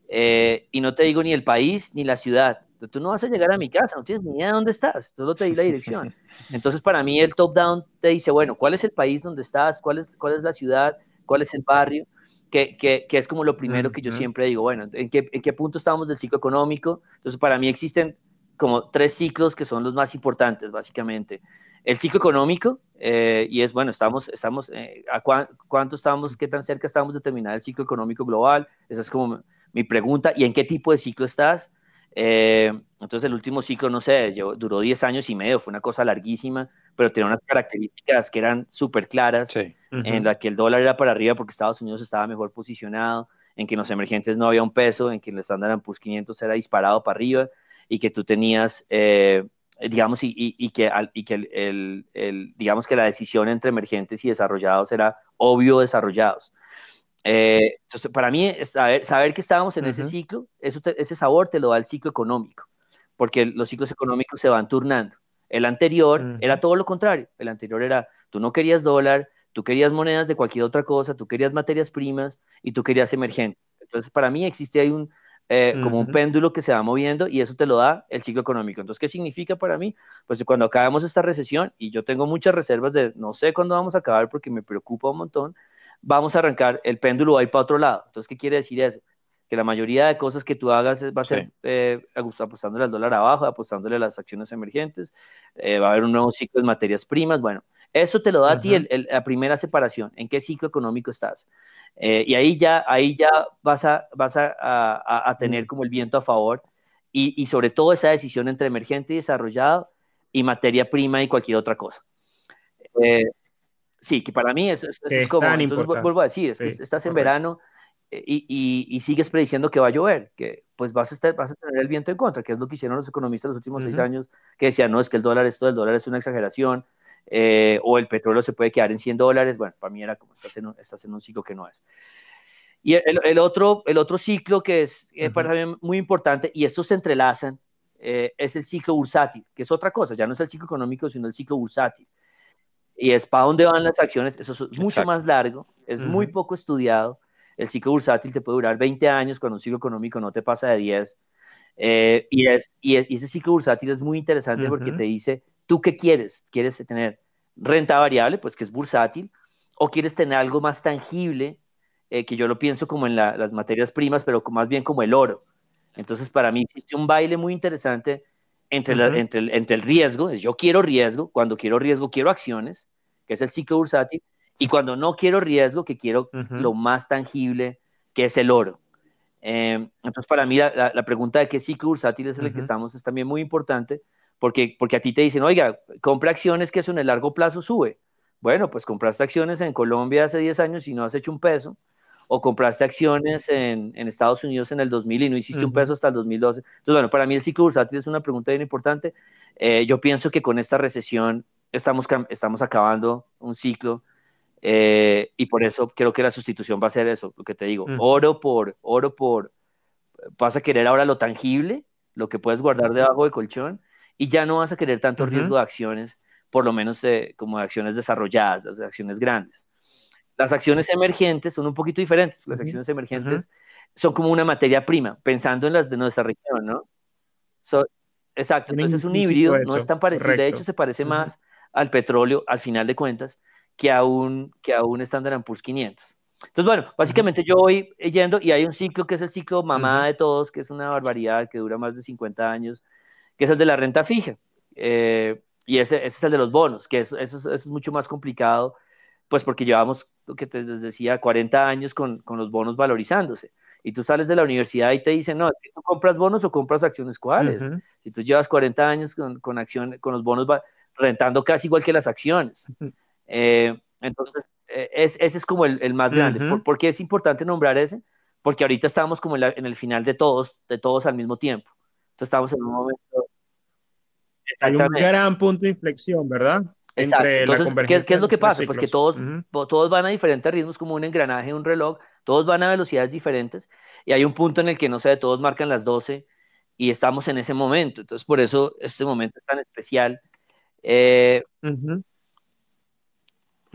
eh, y no te digo ni el país ni la ciudad. Tú no vas a llegar a mi casa, no tienes ni idea de dónde estás, solo te di la dirección. <laughs> Entonces, para mí, el top-down te dice, bueno, ¿cuál es el país donde estás? ¿Cuál es, cuál es la ciudad? ¿Cuál es el barrio? Que, que, que es como lo primero que yo siempre digo, bueno, ¿en qué, ¿en qué punto estamos del ciclo económico? Entonces, para mí existen como tres ciclos que son los más importantes, básicamente. El ciclo económico, eh, y es, bueno, estamos, estamos, eh, ¿a cuánto estamos, qué tan cerca estamos de terminar el ciclo económico global? Esa es como mi pregunta. ¿Y en qué tipo de ciclo estás? Eh, entonces el último ciclo, no sé, duró 10 años y medio, fue una cosa larguísima, pero tenía unas características que eran súper claras, en la que el dólar era para arriba porque Estados Unidos estaba mejor posicionado, en que en los emergentes no había un peso, en que el estándar Poor's 500 era disparado para arriba y que tú tenías, eh, digamos, y, y, que, y que el, el, digamos que la decisión entre emergentes y desarrollados era obvio desarrollados. Eh, entonces, para mí, saber, saber que estábamos en ese ciclo, eso ese sabor te lo da el ciclo económico, porque los ciclos económicos se van turnando. El anterior era todo lo contrario. El anterior era, tú no querías dólar, tú querías monedas de cualquier otra cosa, tú querías materias primas y tú querías emergente. Entonces, para mí existe ahí un, eh, como un péndulo que se va moviendo y eso te lo da el ciclo económico. Entonces, ¿qué significa para mí? Pues cuando acabemos esta recesión, y yo tengo muchas reservas de no sé cuándo vamos a acabar porque me preocupa un montón, vamos a arrancar, el péndulo va a ir para otro lado. Entonces, ¿qué quiere decir eso? Que la mayoría de cosas que tú hagas va a ser eh, apostándole al dólar abajo, apostándole a las acciones emergentes, eh, va a haber un nuevo ciclo de materias primas. Bueno, eso te lo da a ti la primera separación, en qué ciclo económico estás. Eh, y ahí ya, ahí ya vas, a, vas a, a, tener como el viento a favor y, y, sobre todo esa decisión entre emergente y desarrollado y materia prima y cualquier otra cosa. Eh, Sí, que para mí eso, es como, entonces vuelvo a decir, es que estás en verano eh, y, y, sigues prediciendo que va a llover, que pues vas a, estar, vas a tener el viento en contra, que es lo que hicieron los economistas los últimos seis años, que decían, no, es que el dólar, esto del dólar es una exageración, eh, o el petróleo se puede quedar en 100 dólares, bueno, para mí era como estás en un, estás en un ciclo que no es. Y el, el otro, el otro ciclo que es eh, para mí muy importante, y estos se entrelazan, es el ciclo bursátil, que es otra cosa, ya no es el ciclo económico, sino el ciclo bursátil y es para dónde van las acciones, eso es mucho más largo, es muy poco estudiado. El ciclo bursátil te puede durar 20 años, cuando un ciclo económico no te pasa de 10. Eh, y, es, y, ese ciclo bursátil es muy interesante porque te dice, ¿tú qué quieres? ¿Quieres tener renta variable, pues que es bursátil? ¿O quieres tener algo más tangible, eh, que yo lo pienso como en las materias primas, pero más bien como el oro? Entonces, para mí existe un baile muy interesante entre, entre, el, entre el riesgo, yo quiero riesgo, cuando quiero riesgo quiero acciones, que es el ciclo bursátil, y cuando no quiero riesgo, que quiero lo más tangible, que es el oro. Em, entonces, para mí, la, la, pregunta de qué ciclo bursátil es el que estamos es también muy importante, porque, porque a ti te dicen, oiga, compra acciones que eso en el largo plazo sube. Bueno, pues compraste acciones en Colombia hace 10 años y no has hecho un peso, o compraste acciones en, en, Estados Unidos en el 2000 y no hiciste un peso hasta el 2012. Entonces, bueno, para mí el ciclo bursátil es una pregunta bien importante. Eh, yo pienso que con esta recesión estamos, estamos acabando un ciclo eh, y por eso creo que la sustitución va a ser eso, lo que te digo, oro por, oro por, vas a querer ahora lo tangible, lo que puedes guardar debajo del colchón y ya no vas a querer tanto riesgo de acciones, por lo menos como de acciones desarrolladas, las de acciones grandes. Las acciones emergentes son un poquito diferentes. Las acciones emergentes son como una materia prima, pensando en las de nuestra región, ¿no? exacto, entonces es un híbrido, no es tan parecido, de hecho se parece más al petróleo, al final de cuentas, que a un, que a un Standard Poor's 500. Entonces, bueno, básicamente yo voy yendo y hay un ciclo que es el ciclo mamá de todos, que es una barbaridad, que dura más de 50 años, que es el de la renta fija. Eh, y ese, ese, es el de los bonos, que eso, eso, es mucho más complicado pues porque llevamos, lo que te decía, 40 años con, con, los bonos valorizándose. Y tú sales de la universidad y te dicen, no, ¿tú compras bonos o compras acciones cuáles? Si tú llevas 40 años con, con, acción, con los bonos rentando casi igual que las acciones. Eh, entonces, e, es, ese es como el, el más grande. ¿Por, qué es importante nombrar ese? porque ahorita estamos como en, el final de todos, de todos al mismo tiempo. Entonces estamos en un momento... Hay un gran punto de inflexión, ¿verdad? Entre Entonces, ¿qué, ¿qué, es lo que pasa? Pues que todos, todos van a diferentes ritmos, como un engranaje, un reloj, todos van a velocidades diferentes, y hay un punto en el que, no sé, todos marcan las 12 y estamos en ese momento. Entonces, por eso este momento es tan especial. Eh,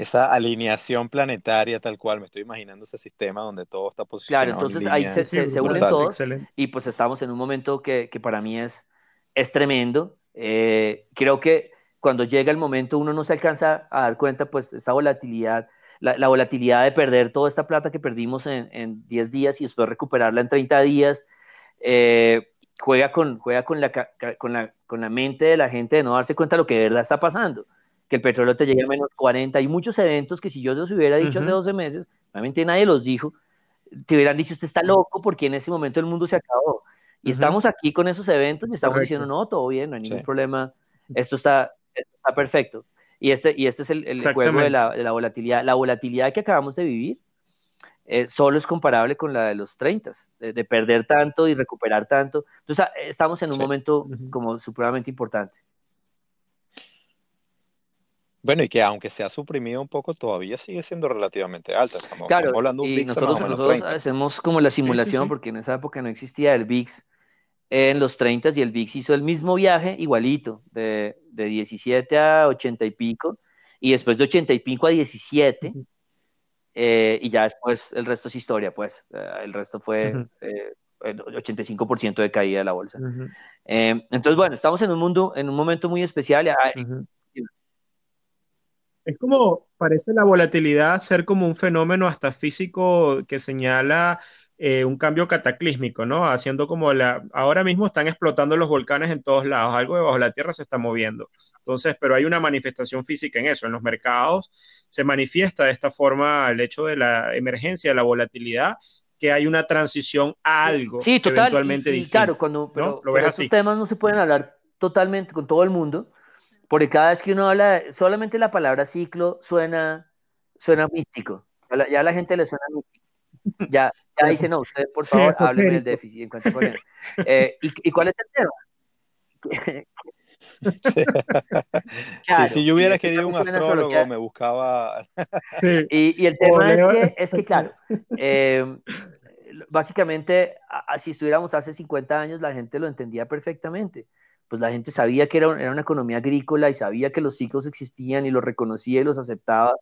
esa alineación planetaria tal cual, me estoy imaginando ese sistema donde todo está posicionado. Claro, entonces ahí se, unen todos y pues estamos en un momento que, que para mí es, es tremendo. Eh, creo que cuando llega el momento uno no se alcanza a dar cuenta, pues esa volatilidad, la, volatilidad de perder toda esta plata que perdimos en, en 10 días y después recuperarla en 30 días, eh, juega, con, juega con, la, con, la, con la mente de la gente de no darse cuenta de lo que de verdad está pasando que el petróleo te llegue a menos 40. Hay muchos eventos que si yo los hubiera dicho hace 12 meses, obviamente nadie los dijo, te hubieran dicho, usted está loco porque en ese momento el mundo se acabó. Y estamos aquí con esos eventos y estamos diciendo, no, todo bien, no hay ningún problema, esto está, está perfecto. Y este, y este es el, el juego de la, de la, volatilidad. La volatilidad que acabamos de vivir eh, solo es comparable con la de los 30, de, perder tanto y recuperar tanto. Entonces, ah, estamos en un momento como supremamente importante. Bueno, y que aunque se ha suprimido un poco, todavía sigue siendo relativamente alta. Estamos, claro, hablando de un y nosotros, hacemos como la simulación, porque en esa época no existía el VIX en los 30 y el VIX hizo el mismo viaje igualito, de, de 17 a 80 y pico, y después de 80 y pico a 17, eh, y ya después el resto es historia, pues, eh, el resto fue eh, el 85% de caída de la bolsa. entonces, bueno, estamos en un mundo, en un momento muy especial. Es como, parece la volatilidad ser como un fenómeno hasta físico que señala eh, un cambio cataclísmico, ¿no? Haciendo como la, ahora mismo están explotando los volcanes en todos lados, algo debajo de la Tierra se está moviendo. Entonces, pero hay una manifestación física en eso, en los mercados se manifiesta de esta forma el hecho de la emergencia de la volatilidad que hay una transición a algo sí, total, eventualmente y, claro, cuando pero, ¿Lo ves estos temas no se pueden hablar totalmente con todo el mundo, porque cada vez que uno habla, solamente la palabra ciclo suena, suena místico. Ya la, gente le suena místico. Ya, ya <laughs> dice, no, usted por favor, hábleme del déficit. Eh, ¿y, cuál es el tema? <laughs> si yo hubiera querido un astrólogo, me buscaba. <laughs> y, el tema es que, es que claro, eh, básicamente, si estuviéramos hace 50 años, la gente lo entendía perfectamente pues la gente sabía que era, una economía agrícola y sabía que los ciclos existían y los reconocía y los aceptaba.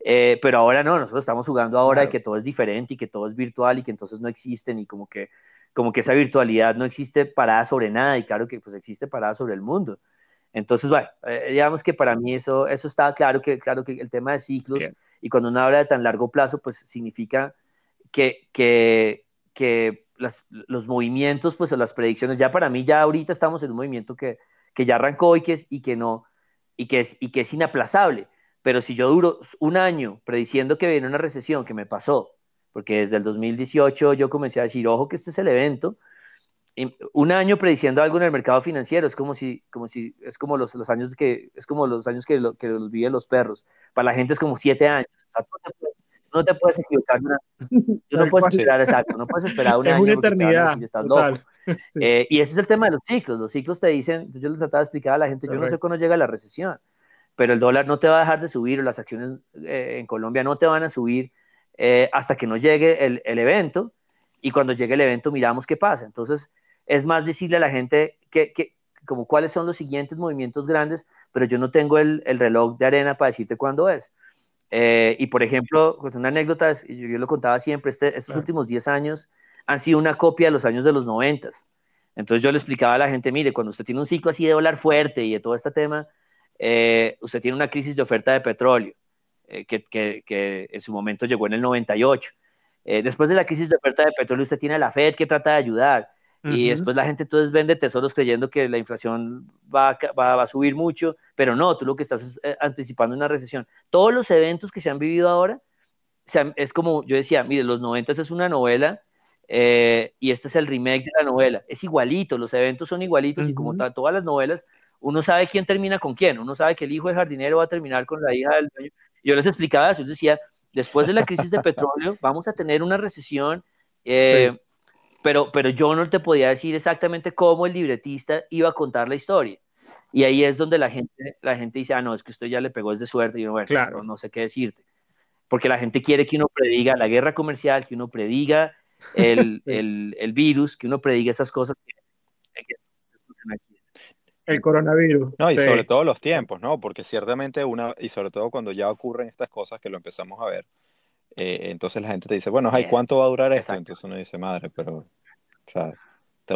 Eh, pero ahora no, nosotros estamos jugando ahora de que todo es diferente y que todo es virtual y que entonces no existen y como que, como que esa virtualidad no existe parada sobre nada y claro que pues existe parada sobre el mundo. Entonces, bueno, eh, digamos que para mí eso, eso está claro que, claro que el tema de ciclos y cuando uno habla de tan largo plazo, pues significa que, que, que los movimientos, pues las predicciones, ya para mí ya ahorita estamos en un movimiento que, que ya arrancó y que, es, y, que no, y, que es, y que es inaplazable. Pero si yo duro un año prediciendo que viene una recesión, que me pasó, porque desde el 2018 yo comencé a decir, ojo que este es el evento, un año prediciendo algo en el mercado financiero es como si, como si es como los, los años que es como los años que, lo, que los viven los perros. Para la gente es como siete años. O sea, no te puedes equivocar. <laughs> Tú no puedes esperar, exacto, no puedes esperar un es Una eternidad. estás loco. <laughs> Eh, y ese es el tema de los ciclos. Los ciclos te dicen, yo les trataba de explicar a la gente, yo no sé cuándo llega la recesión, pero el dólar no te va a dejar de subir o las acciones eh, en Colombia no te van a subir eh, hasta que no llegue el, el, evento. Y cuando llegue el evento miramos qué pasa. Entonces, es más decirle a la gente que, que como cuáles son los siguientes movimientos grandes, pero yo no tengo el, el reloj de arena para decirte cuándo es. Eh, y por ejemplo, pues una anécdota, yo, yo lo contaba siempre, este, estos últimos 10 años han sido una copia de los años de los 90. Entonces yo le explicaba a la gente, mire, cuando usted tiene un ciclo así de dólar fuerte y de todo este tema, eh, usted tiene una crisis de oferta de petróleo, eh, que, que, que, en su momento llegó en el 98. después de la crisis de oferta de petróleo, usted tiene a la Fed que trata de ayudar. Y después la gente entonces vende tesoros creyendo que la inflación va, va, a subir mucho, pero no, tú lo que estás es, eh, anticipando una recesión. Todos los eventos que se han vivido ahora, es como yo decía, mire, los 90 es una novela eh, y este es el remake de la novela. Es igualito, los eventos son igualitos y como todas las novelas, uno sabe quién termina con quién, uno sabe que el hijo de jardinero va a terminar con la hija del dueño. Yo les explicaba eso, yo decía, después de la crisis de petróleo <laughs> vamos a tener una recesión Eh, pero, pero yo no te podía decir exactamente cómo el libretista iba a contar la historia. Y ahí es donde la gente, la gente dice, ah, no, es que usted ya le pegó es de suerte. Y yo, bueno, claro. no, sé qué decirte. Porque la gente quiere que uno prediga la guerra comercial, que uno prediga el, <laughs> el, el virus, que uno prediga esas cosas. el coronavirus. No, y sobre todo los tiempos, ¿no? Porque ciertamente una, y sobre todo cuando ya ocurren estas cosas que lo empezamos a ver, eh, entonces la gente te dice, bueno, ay, ¿cuánto va a durar esto? Entonces uno dice, madre, pero, o sea,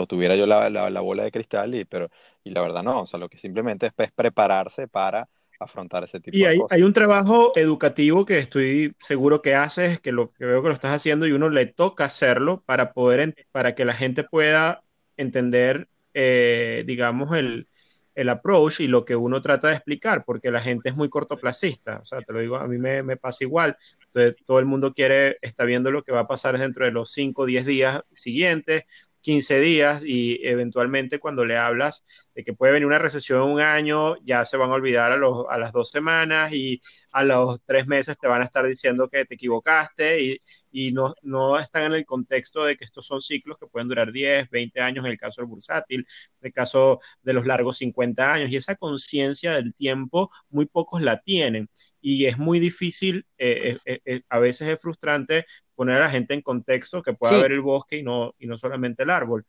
te tuviera yo la, la, bola de cristal, y, pero, y la verdad no, o sea, lo que simplemente es, prepararse para afrontar ese tipo de hay, cosas. hay un trabajo educativo que estoy seguro que haces, que lo que veo que lo estás haciendo y uno le toca hacerlo para poder, para que la gente pueda entender, eh, digamos, el, el approach y lo que uno trata de explicar, porque la gente es muy cortoplacista, o sea, te lo digo, a mí me, me pasa igual, entonces todo el mundo quiere, está viendo lo que va a pasar dentro de los 5 o 10 días siguientes, 15 días y eventualmente cuando le hablas de que puede venir una recesión un año, ya se van a olvidar a, los, a las dos semanas y a los tres meses te van a estar diciendo que te equivocaste y, y no, no están en el contexto de que estos son ciclos que pueden durar 10, 20 años en el caso del bursátil, en el caso de los largos 50 años y esa conciencia del tiempo muy pocos la tienen. Y es muy difícil, eh, eh, eh, a veces es frustrante poner a la gente en contexto que pueda ver el bosque y no, y no solamente el árbol.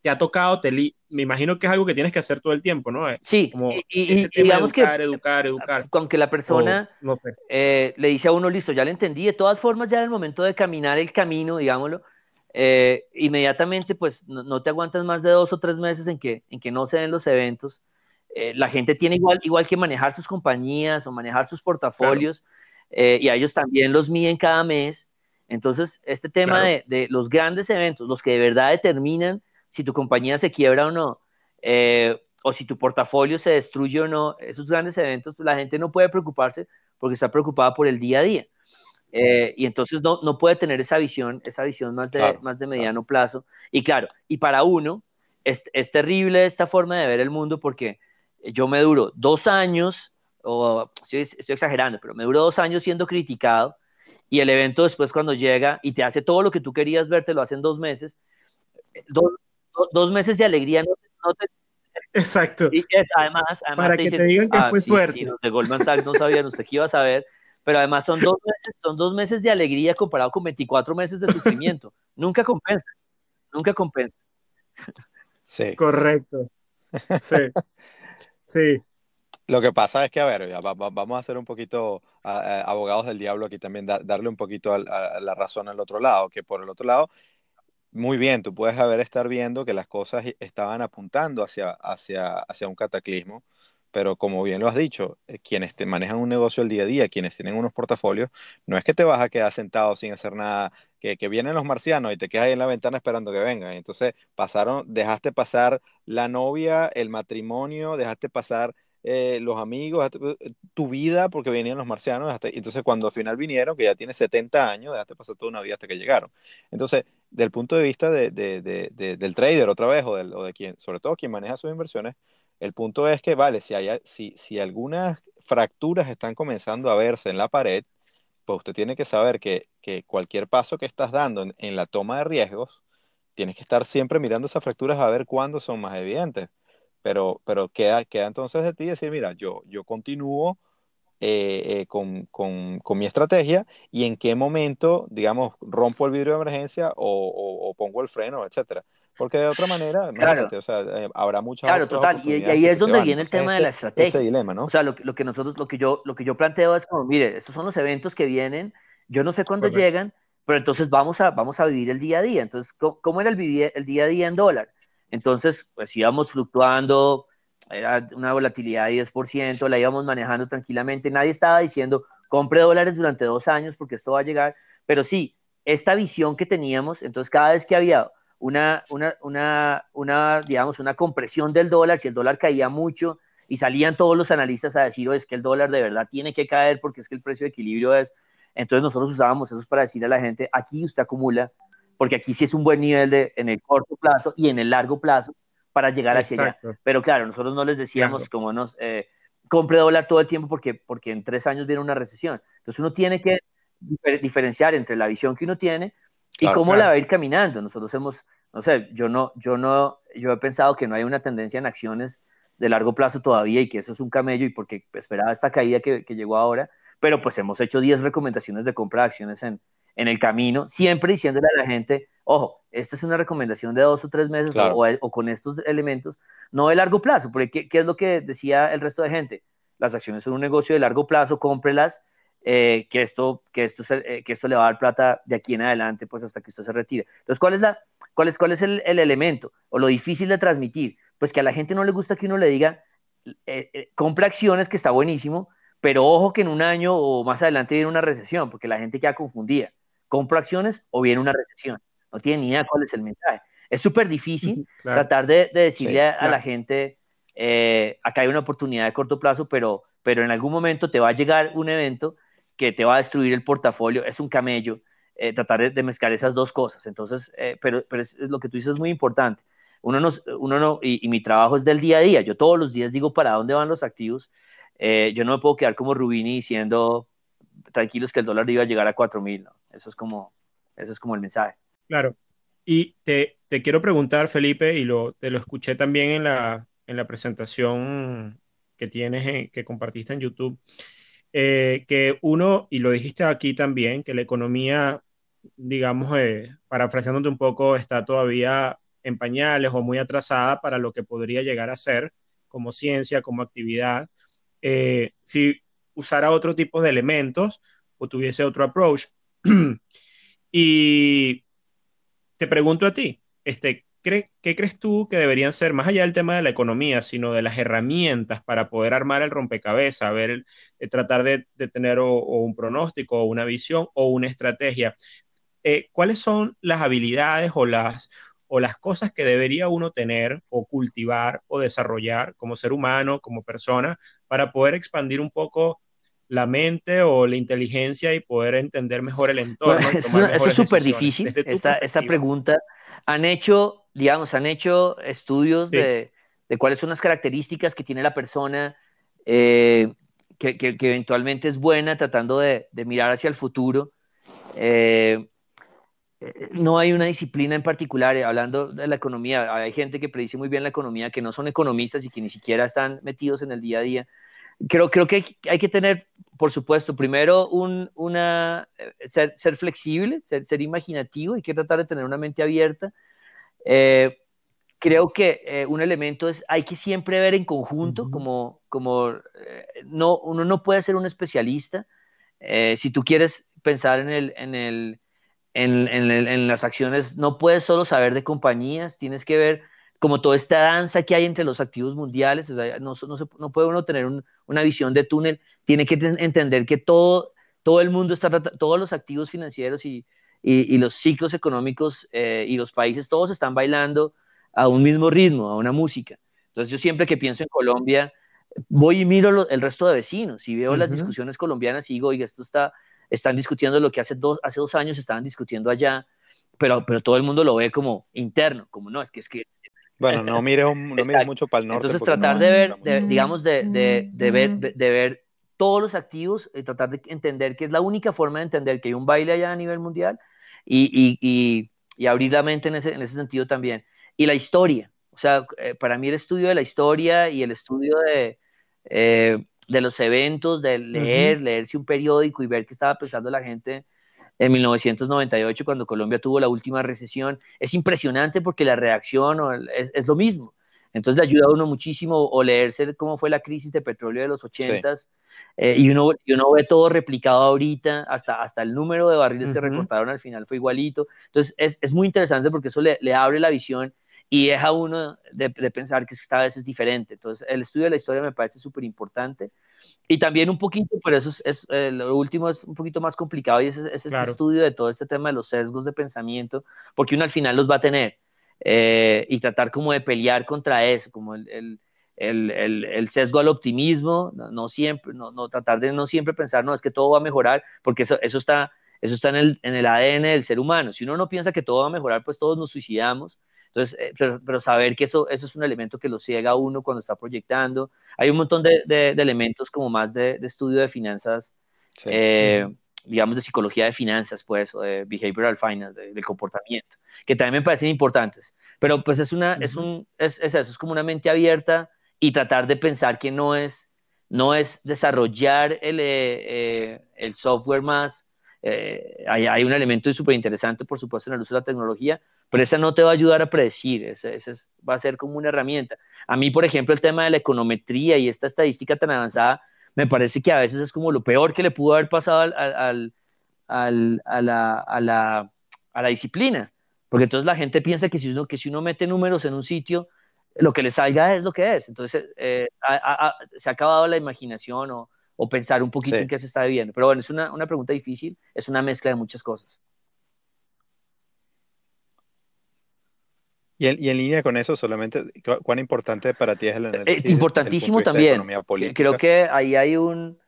Te ha tocado, te me imagino que es algo que tienes que hacer todo el tiempo, ¿no? Sí, Como y, ese tema digamos educar, que, educar, educar. Con que la persona eh, le dice a uno, listo, ya lo entendí, de todas formas ya en el momento de caminar el camino, digámoslo, eh, inmediatamente pues no, te aguantas más de dos o tres meses en que, en que no se den los eventos. Eh, la gente tiene igual, igual que manejar sus compañías o manejar sus portafolios y a ellos también los miden cada mes. Entonces, este tema de, los grandes eventos, los que de verdad determinan si tu compañía se quiebra o no, eh, o si tu portafolio se destruye o no, esos grandes eventos, pues, la gente no puede preocuparse porque está preocupada por el día a día. Eh, y entonces no, no, puede tener esa visión, esa visión más de, más de mediano plazo. Y claro, y para uno es, es, terrible esta forma de ver el mundo porque yo me duro dos años, o estoy, estoy exagerando, pero me duro dos años siendo criticado y el evento después cuando llega y te hace todo lo que tú querías ver, te lo hacen dos meses. Dos, meses de alegría no, te... Exacto. Y es, además, además Para que te digan que ah, fue suerte. Sí, los de Goldman Sachs no sabían usted qué iba a saber, pero además son dos, meses, son dos meses de alegría comparado con 24 meses de sufrimiento. <laughs> nunca compensa, nunca compensa. Sí. Correcto. Sí. Sí. Lo que pasa es que, a ver, vamos a ser un poquito abogados del diablo aquí también, darle un poquito a, la razón al otro lado, que por el otro lado, muy bien, tú puedes haber estar viendo que las cosas estaban apuntando hacia, hacia, hacia un cataclismo, pero como bien lo has dicho, eh, quienes te manejan un negocio el día a día, quienes tienen unos portafolios, no es que te vas a quedar sentado sin hacer nada, que, que vienen los marcianos y te quedas ahí en la ventana esperando que vengan. Entonces pasaron, dejaste pasar la novia, el matrimonio, dejaste pasar eh, los amigos, eh, tu vida, porque venían los marcianos, hasta, entonces cuando al final vinieron, que ya tienes 70 años, dejaste pasar toda una vida hasta que llegaron. Entonces, del punto de vista de, de, de, del trader otra vez, o, o, de quien, sobre todo quien maneja sus inversiones, el punto es que, vale, si, hay, si, si algunas fracturas están comenzando a verse en la pared, pues usted tiene que saber que, que cualquier paso que estás dando en, en la toma de riesgos, tienes que estar siempre mirando esas fracturas a ver cuándo son más evidentes. Pero, pero queda, queda entonces de ti decir, mira, yo, yo continúo eh, eh, con, con, con, mi estrategia y en qué momento, digamos, rompo el vidrio de emergencia o, o, pongo el freno, etcétera. Porque de otra manera, claro. o sea, eh, habrá muchas Claro, total. Y, ahí es donde viene el tema de la estrategia. Ese dilema, ¿no? O sea, lo, lo, que nosotros, lo que yo, lo que yo planteo es como, mire, estos son los eventos que vienen, yo no sé cuándo llegan, pero entonces vamos a, vamos a vivir el día a día. Entonces, ¿cómo, cómo era el, el día a día en dólar? Entonces, pues íbamos fluctuando, era una volatilidad de 10%, la íbamos manejando tranquilamente. Nadie estaba diciendo, compre dólares durante dos años porque esto va a llegar. Pero sí, esta visión que teníamos, entonces cada vez que había una, una, una, digamos, una compresión del dólar, si el dólar caía mucho y salían todos los analistas a decir, oh, es que el dólar de verdad tiene que caer porque es que el precio de equilibrio es... Entonces nosotros usábamos eso para decirle a la gente, aquí usted acumula porque aquí sí es un buen nivel de, en el corto plazo y en el largo plazo para llegar hacia allá. Pero claro, nosotros no les decíamos como nos eh, compre dólar todo el tiempo porque, porque en tres años viene una recesión. Entonces uno tiene que diferenciar entre la visión que uno tiene y cómo la va a ir caminando. Nosotros hemos, no sé, yo no, yo no, yo he pensado que no hay una tendencia en acciones de largo plazo todavía y que eso es un camello y porque esperaba esta caída que, que llegó ahora, pero pues hemos hecho 10 recomendaciones de compra de acciones en, en el camino, siempre diciéndole a la gente, ojo, esta es una recomendación de dos o tres meses o, con estos elementos, no de largo plazo, porque ¿qué, es lo que decía el resto de gente? Las acciones son un negocio de largo plazo, cómprelas, eh, que, esto, que, esto eh, que esto le va a dar plata de aquí en adelante, pues hasta que usted se retire. Entonces, ¿cuál es, la, cuál es, cuál es el, elemento o lo difícil de transmitir? Pues que a la gente no le gusta que uno le diga, eh, compra acciones, que está buenísimo, pero ojo que en un año o más adelante viene una recesión, porque la gente queda confundida compro acciones o viene una recesión. No tiene ni idea cuál es el mensaje. Es súper difícil tratar de, decirle a, la gente, eh, acá hay una oportunidad de corto plazo, pero, pero en algún momento te va a llegar un evento que te va a destruir el portafolio, es un camello, eh, tratar de, mezclar esas dos cosas. Entonces, eh, pero, pero es, lo que tú dices es muy importante. Uno no, uno no y, mi trabajo es del día a día. Yo todos los días digo para dónde van los activos. yo no me puedo quedar como Rubini diciendo tranquilos que el dólar iba a llegar a 4.000, ¿no? Eso es como, eso es como el mensaje. Claro. Y te, te quiero preguntar, Felipe, y lo, te lo escuché también en la, en la presentación que tienes, que compartiste en YouTube, eh, que uno, y lo dijiste aquí también, que la economía, digamos, eh, parafraseándote un poco, está todavía en pañales o muy atrasada para lo que podría llegar a ser como ciencia, como actividad. Eh, si usara otro tipo de elementos o tuviese otro approach. <clears throat> y te pregunto a ti, este, ¿qué, crees tú que deberían ser, más allá del tema de la economía, sino de las herramientas para poder armar el rompecabezas, ver, eh, tratar de, tener un pronóstico, o una visión o una estrategia? Eh, ¿Cuáles son las habilidades o las, o las cosas que debería uno tener o cultivar o desarrollar como ser humano, como persona, para poder expandir un poco la mente o la inteligencia y poder entender mejor el entorno. eso es súper difícil, esta, esta, pregunta. Han hecho, digamos, han hecho estudios de, de, cuáles son las características que tiene la persona eh, que, que, eventualmente es buena tratando de, de mirar hacia el futuro. Eh, no hay una disciplina en particular, eh, hablando de la economía, hay gente que predice muy bien la economía, que no son economistas y que ni siquiera están metidos en el día a día creo, creo que hay, que tener, por supuesto, primero un, una, eh, ser, ser flexible, ser, ser, imaginativo, hay que tratar de tener una mente abierta. Eh, creo que eh, un elemento es, hay que siempre ver en conjunto, como, como no, uno no puede ser un especialista. si tú quieres pensar en, el, en, el, en, en, en las acciones, no puedes solo saber de compañías, tienes que ver como toda esta danza que hay entre los activos mundiales, no, no, puede uno tener una visión de túnel, tiene que entender que todo, todo el mundo está, todos los activos financieros y, y, los ciclos económicos eh, y los países, todos están bailando a un mismo ritmo, a una música. Entonces yo siempre que pienso en Colombia, voy y miro el resto de vecinos y veo las discusiones colombianas y digo, oiga, esto está, están discutiendo lo que hace dos, hace dos años estaban discutiendo allá, pero, pero todo el mundo lo ve como interno, como no, es que es que bueno, no <laughs> mires, no mucho para el norte. Entonces tratar de ver, digamos, de, de, de, ver, de ver todos los activos y tratar de entender que es la única forma de entender que hay un baile allá a nivel mundial y, y, y, y abrir la mente en ese, en ese sentido también. Y la historia, o sea, eh, para mí el estudio de la historia y el estudio de, eh, de los eventos, de leer, leerse un periódico y ver qué estaba pensando la gente en 1998, cuando Colombia tuvo la última recesión. Es impresionante porque la reacción es, lo mismo. Entonces le ayuda a uno muchísimo o leerse cómo fue la crisis de petróleo de los 80 eh, y, uno, y uno ve todo replicado ahorita, hasta, hasta el número de barriles que recortaron al final fue igualito. Entonces es, es muy interesante porque eso le, le, abre la visión y deja a uno de, de, pensar que esta vez es diferente. Entonces el estudio de la historia me parece súper importante. Y también un poquito, pero eso es, eh, lo último es un poquito más complicado y es, es este estudio de todo este tema de los sesgos de pensamiento, porque uno al final los va a tener eh, y tratar como de pelear contra eso, como el, el, el, el sesgo al optimismo, no, siempre, no, no, tratar de no siempre pensar, no, es que todo va a mejorar, porque eso, eso está, eso está en, el, en el ADN del ser humano. Si uno no piensa que todo va a mejorar, pues todos nos suicidamos entonces, eh, pero, saber que eso, eso es un elemento que lo ciega a uno cuando está proyectando. Hay un montón de, de, elementos como más de, estudio de finanzas, eh, digamos, de psicología de finanzas, pues, o de behavioral finance, del comportamiento, que también me parecen importantes. Pero pues es, una, es, un, es, es, eso, es como una mente abierta y tratar de pensar que no es, no es desarrollar el, eh, eh, el software más, eh, hay, hay, un elemento súper interesante, por supuesto, en el uso de la tecnología, pero esa no te va a ayudar a predecir, esa, esa es, va a ser como una herramienta. A mí, por ejemplo, el tema de la econometría y esta estadística tan avanzada, me parece que a veces es como lo peor que le pudo haber pasado al, al, al, a, la, a, la, a, la, disciplina, porque entonces la gente piensa que si, uno, que si uno mete números en un sitio, lo que le salga es lo que es. Entonces, eh, a, a, se ha acabado la imaginación o, o pensar un poquito sí. en qué se está viviendo. Pero bueno, es una, una pregunta difícil, es una mezcla de muchas cosas. Y en, y en, línea con eso, solamente, ¿cuán importante para ti es el análisis? Eh, importantísimo también. Creo que ahí hay un,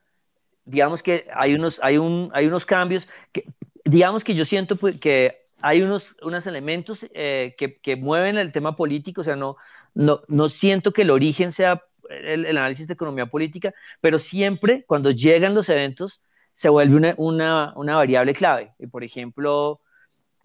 digamos que hay unos, hay un, hay unos cambios, que, digamos que yo siento pues, que hay unos, unos elementos eh, que, que, mueven el tema político, o sea, no, no, no siento que el origen sea el, el, análisis de economía política, pero siempre cuando llegan los eventos se vuelve una, una, una variable clave. Y por ejemplo,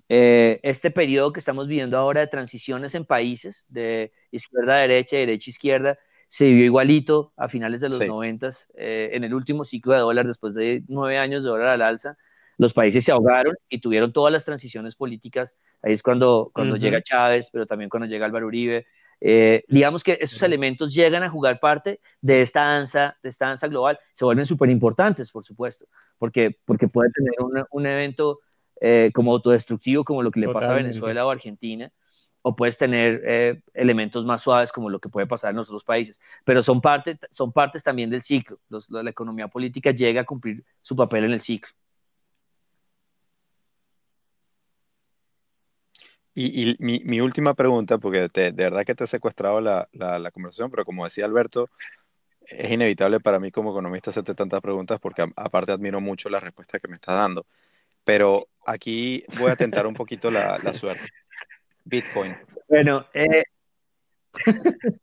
eh, este periodo que estamos viviendo ahora de transiciones en países de izquierda a derecha, de derecha a izquierda, se vivió igualito a finales de los noventas, sí. eh, en el último ciclo de dólar, después de nueve años de dólar al alza, los países se ahogaron y tuvieron todas las transiciones políticas. Ahí es cuando, cuando uh -huh. llega Chávez, pero también cuando llega Álvaro Uribe. Eh, digamos que esos elementos llegan a jugar parte de esta danza, de esta danza global, se vuelven súper importantes, por supuesto, porque, porque puede tener una, un evento eh, como autodestructivo, como lo que le Totalmente. pasa a Venezuela o Argentina, o puedes tener eh, elementos más suaves, como lo que puede pasar en los otros países. Pero son, parte, son partes también del ciclo. Los, la economía política llega a cumplir su papel en el ciclo. Y, y mi, mi, última pregunta, porque te, de verdad que te he secuestrado la, la, la, conversación, pero como decía Alberto, es inevitable para mí como economista hacerte tantas preguntas porque aparte admiro mucho la respuesta que me estás dando. Pero aquí voy a tentar un poquito la, la suerte. Bitcoin. Bueno, eh... <laughs>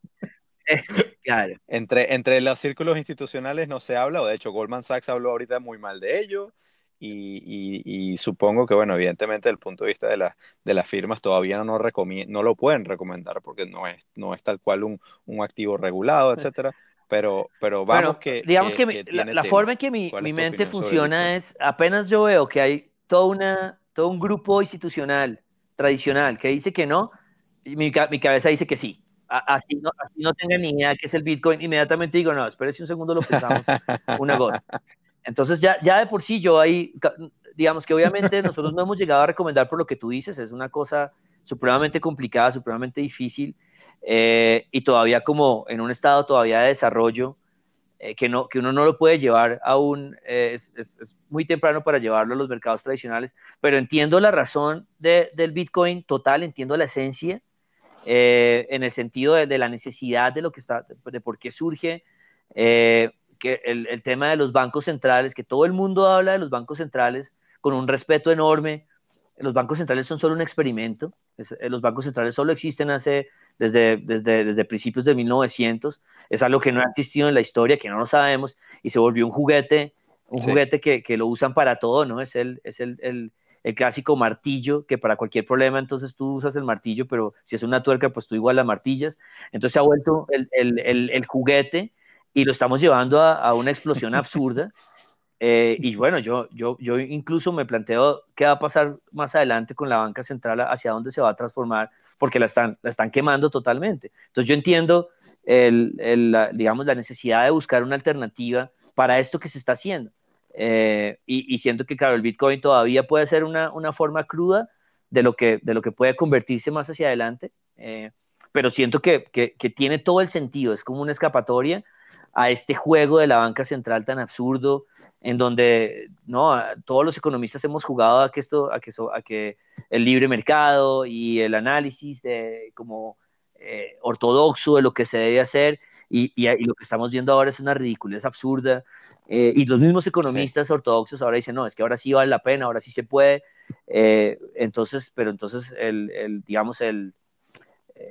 eh, claro. Entre, entre los círculos institucionales no se habla, o de hecho Goldman Sachs habló ahorita muy mal de ello, y, y, y supongo que, bueno, evidentemente desde el punto de vista de, la, de las firmas todavía no, no lo pueden recomendar porque no es, no es tal cual un, un activo regulado, etcétera. Pero, pero vamos bueno, que... Digamos que, que, que la, la forma en que mi, mi mente funciona es, apenas yo veo que hay toda una, todo un grupo institucional tradicional que dice que no, mi, mi cabeza dice que sí. Así no, así no tenga ni idea qué es el Bitcoin, inmediatamente digo, no, espérese un segundo, lo pensamos una gota. <laughs> Entonces ya, ya de por sí yo ahí, digamos que obviamente nosotros no hemos llegado a recomendar por lo que tú dices, es una cosa supremamente complicada, supremamente difícil, eh, y todavía como en un estado todavía de desarrollo, eh, que, no, que uno no lo puede llevar aún, eh, es, es, es, muy temprano para llevarlo a los mercados tradicionales, pero entiendo la razón de, del Bitcoin total, entiendo la esencia, eh, en el sentido de, de, la necesidad de lo que está, de por qué surge, eh, que el, el, tema de los bancos centrales, que todo el mundo habla de los bancos centrales con un respeto enorme, los bancos centrales son solo un experimento, es, eh, los bancos centrales solo existen hace, desde, desde, desde principios de 1900, es algo que no ha existido en la historia, que no lo sabemos, y se volvió un juguete, un sí. juguete que, que, lo usan para todo, ¿no? Es el, es el, el, el, clásico martillo, que para cualquier problema entonces tú usas el martillo, pero si es una tuerca, pues tú igual la martillas. Entonces se ha vuelto el, el, el juguete y lo estamos llevando a, a una explosión absurda. Eh, y bueno, yo, yo, yo incluso me planteo qué va a pasar más adelante con la banca central, hacia dónde se va a transformar, porque la están, la están quemando totalmente. Entonces yo entiendo, el, el, la, digamos, la necesidad de buscar una alternativa para esto que se está haciendo. Eh, y, y, siento que, claro, el Bitcoin todavía puede ser una, una forma cruda de lo, que, de lo que puede convertirse más hacia adelante, eh, pero siento que, que, que tiene todo el sentido, es como una escapatoria a este juego de la banca central tan absurdo, en donde no todos los economistas hemos jugado a que esto a que, a que el libre mercado y el análisis de, como eh, ortodoxo de lo que se debe hacer y, y, y, lo que estamos viendo ahora es una ridiculez absurda. Eh, y los mismos economistas sí. ortodoxos ahora dicen no es que ahora sí vale la pena ahora sí se puede. Eh, entonces pero entonces el, el digamos el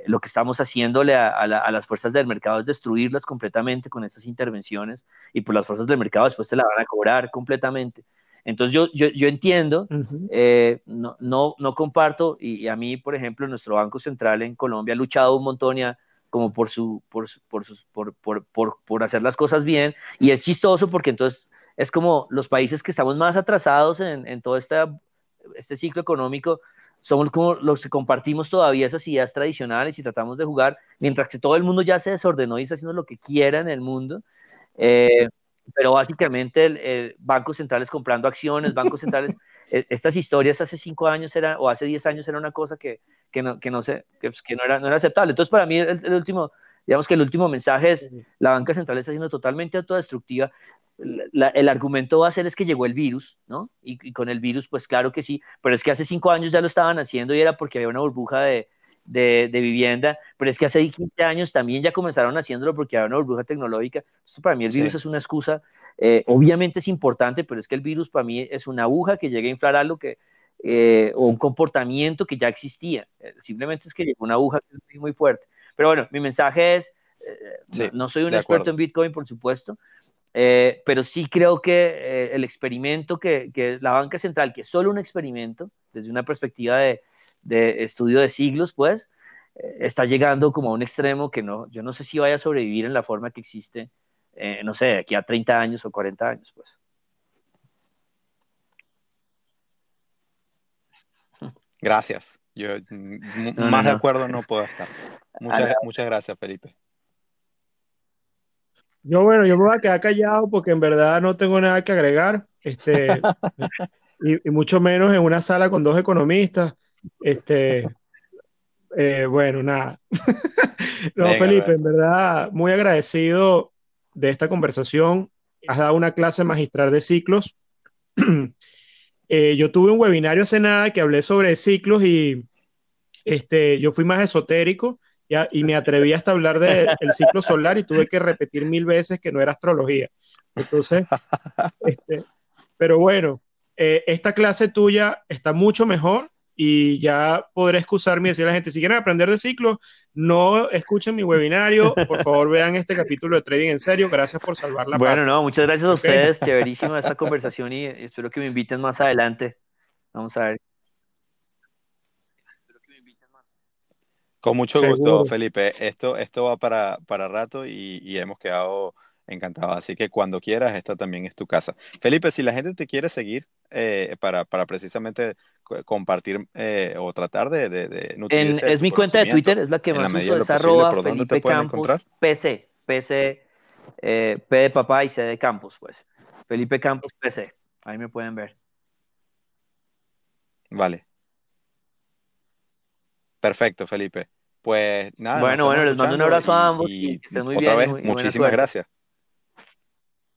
lo que estamos haciéndole a, a, la, a, las fuerzas del mercado es destruirlas completamente con estas intervenciones y pues las fuerzas del mercado después se la van a cobrar completamente. Entonces yo, yo, yo entiendo, Ujú. eh, no, no, no comparto, y, y a mí, por ejemplo, nuestro Banco Central en Colombia ha luchado un montón ya como por, su, por, su- por, sus, por, por, por, por hacer las cosas bien, y es chistoso porque entonces es como los países que estamos más atrasados en, en todo esta, este ciclo económico, somos como los que compartimos todavía esas ideas tradicionales y tratamos de jugar, mientras que todo el mundo ya se desordenó y está haciendo lo que quiera en el mundo. Eh, pero básicamente el, el bancos centrales comprando acciones, bancos centrales, <laughs> eh, estas historias hace cinco años era, o hace diez años era una cosa que, que, no, que, no, se, que, que no, era, no era aceptable. Entonces, para mí, el, el último, digamos que el último mensaje es, Sí. la banca central está siendo totalmente autodestructiva. La- la- el argumento va a ser es que llegó el virus, ¿no? Y, y con el virus, pues claro que sí, pero es que hace cinco años ya lo estaban haciendo y era porque había una burbuja de, de, de vivienda, pero es que hace 15 años también ya comenzaron haciéndolo porque había una burbuja tecnológica. Entonces, para mí el virus Sí. es una excusa, eh, obviamente es importante, pero es que el virus para mí es una aguja que llega a inflar algo que, eh, o un comportamiento que ya existía. Eh, simplemente es que llegó una aguja que es muy, muy fuerte. Pero bueno, mi mensaje es, eh, Sí, no, soy un experto acuerdo. en Bitcoin, por supuesto, eh, pero sí creo que eh, el experimento que, que la banca central, que es solo un experimento, desde una perspectiva de, de estudio de siglos, pues, está llegando como a un extremo que no, yo no sé si vaya a sobrevivir en la forma que existe, no sé, de aquí a 30 años o 40 años, pues. Gracias. Yo m- No, no, más de acuerdo no puedo estar. Muchas, muchas gracias, Felipe. Yo, bueno, yo me voy a quedar callado porque en verdad no tengo nada que agregar. Este, <laughs> y, y mucho menos en una sala con dos economistas. Este, eh, bueno, nada. <laughs> No, Venga, Felipe, en verdad, muy agradecido de esta conversación. Has dado una clase magistral de ciclos. <clears throat> Eh, yo tuve un webinario hace nada que hablé sobre ciclos y este, yo fui más esotérico y me atreví hasta hablar del ciclo solar y tuve que repetir mil veces que no era astrología. Entonces, este, pero bueno, eh, esta clase tuya está mucho mejor y ya podré excusarme y decirle a la gente, si quieren aprender de ciclos, no escuchen mi webinario, por favor vean este capítulo de Trading en Serio, gracias por salvar la Bueno, no, muchas gracias a ustedes, chéverísima esta conversación y espero que me inviten más adelante. Vamos a ver. Con mucho Seguro. gusto, Felipe. Esto, esto va para, para rato y, y hemos quedado encantados. Así que cuando quieras, esta también es tu casa. Felipe, si la gente te quiere seguir eh, para, para precisamente co- compartir eh, o tratar de, de, de En, nutrirse de es mi cuenta de Twitter, es la que la más uso, es arroba ¿por dónde te Felipe Campos? PC, PC, eh, P de papá y C de Campos, pues. Felipe Campos PC, ahí me pueden ver. Vale. Perfecto, Felipe. Pues nada, bueno, bueno, les mando un abrazo a ambos y, que estén muy otra bien. vez, muy- muchísimas gracias.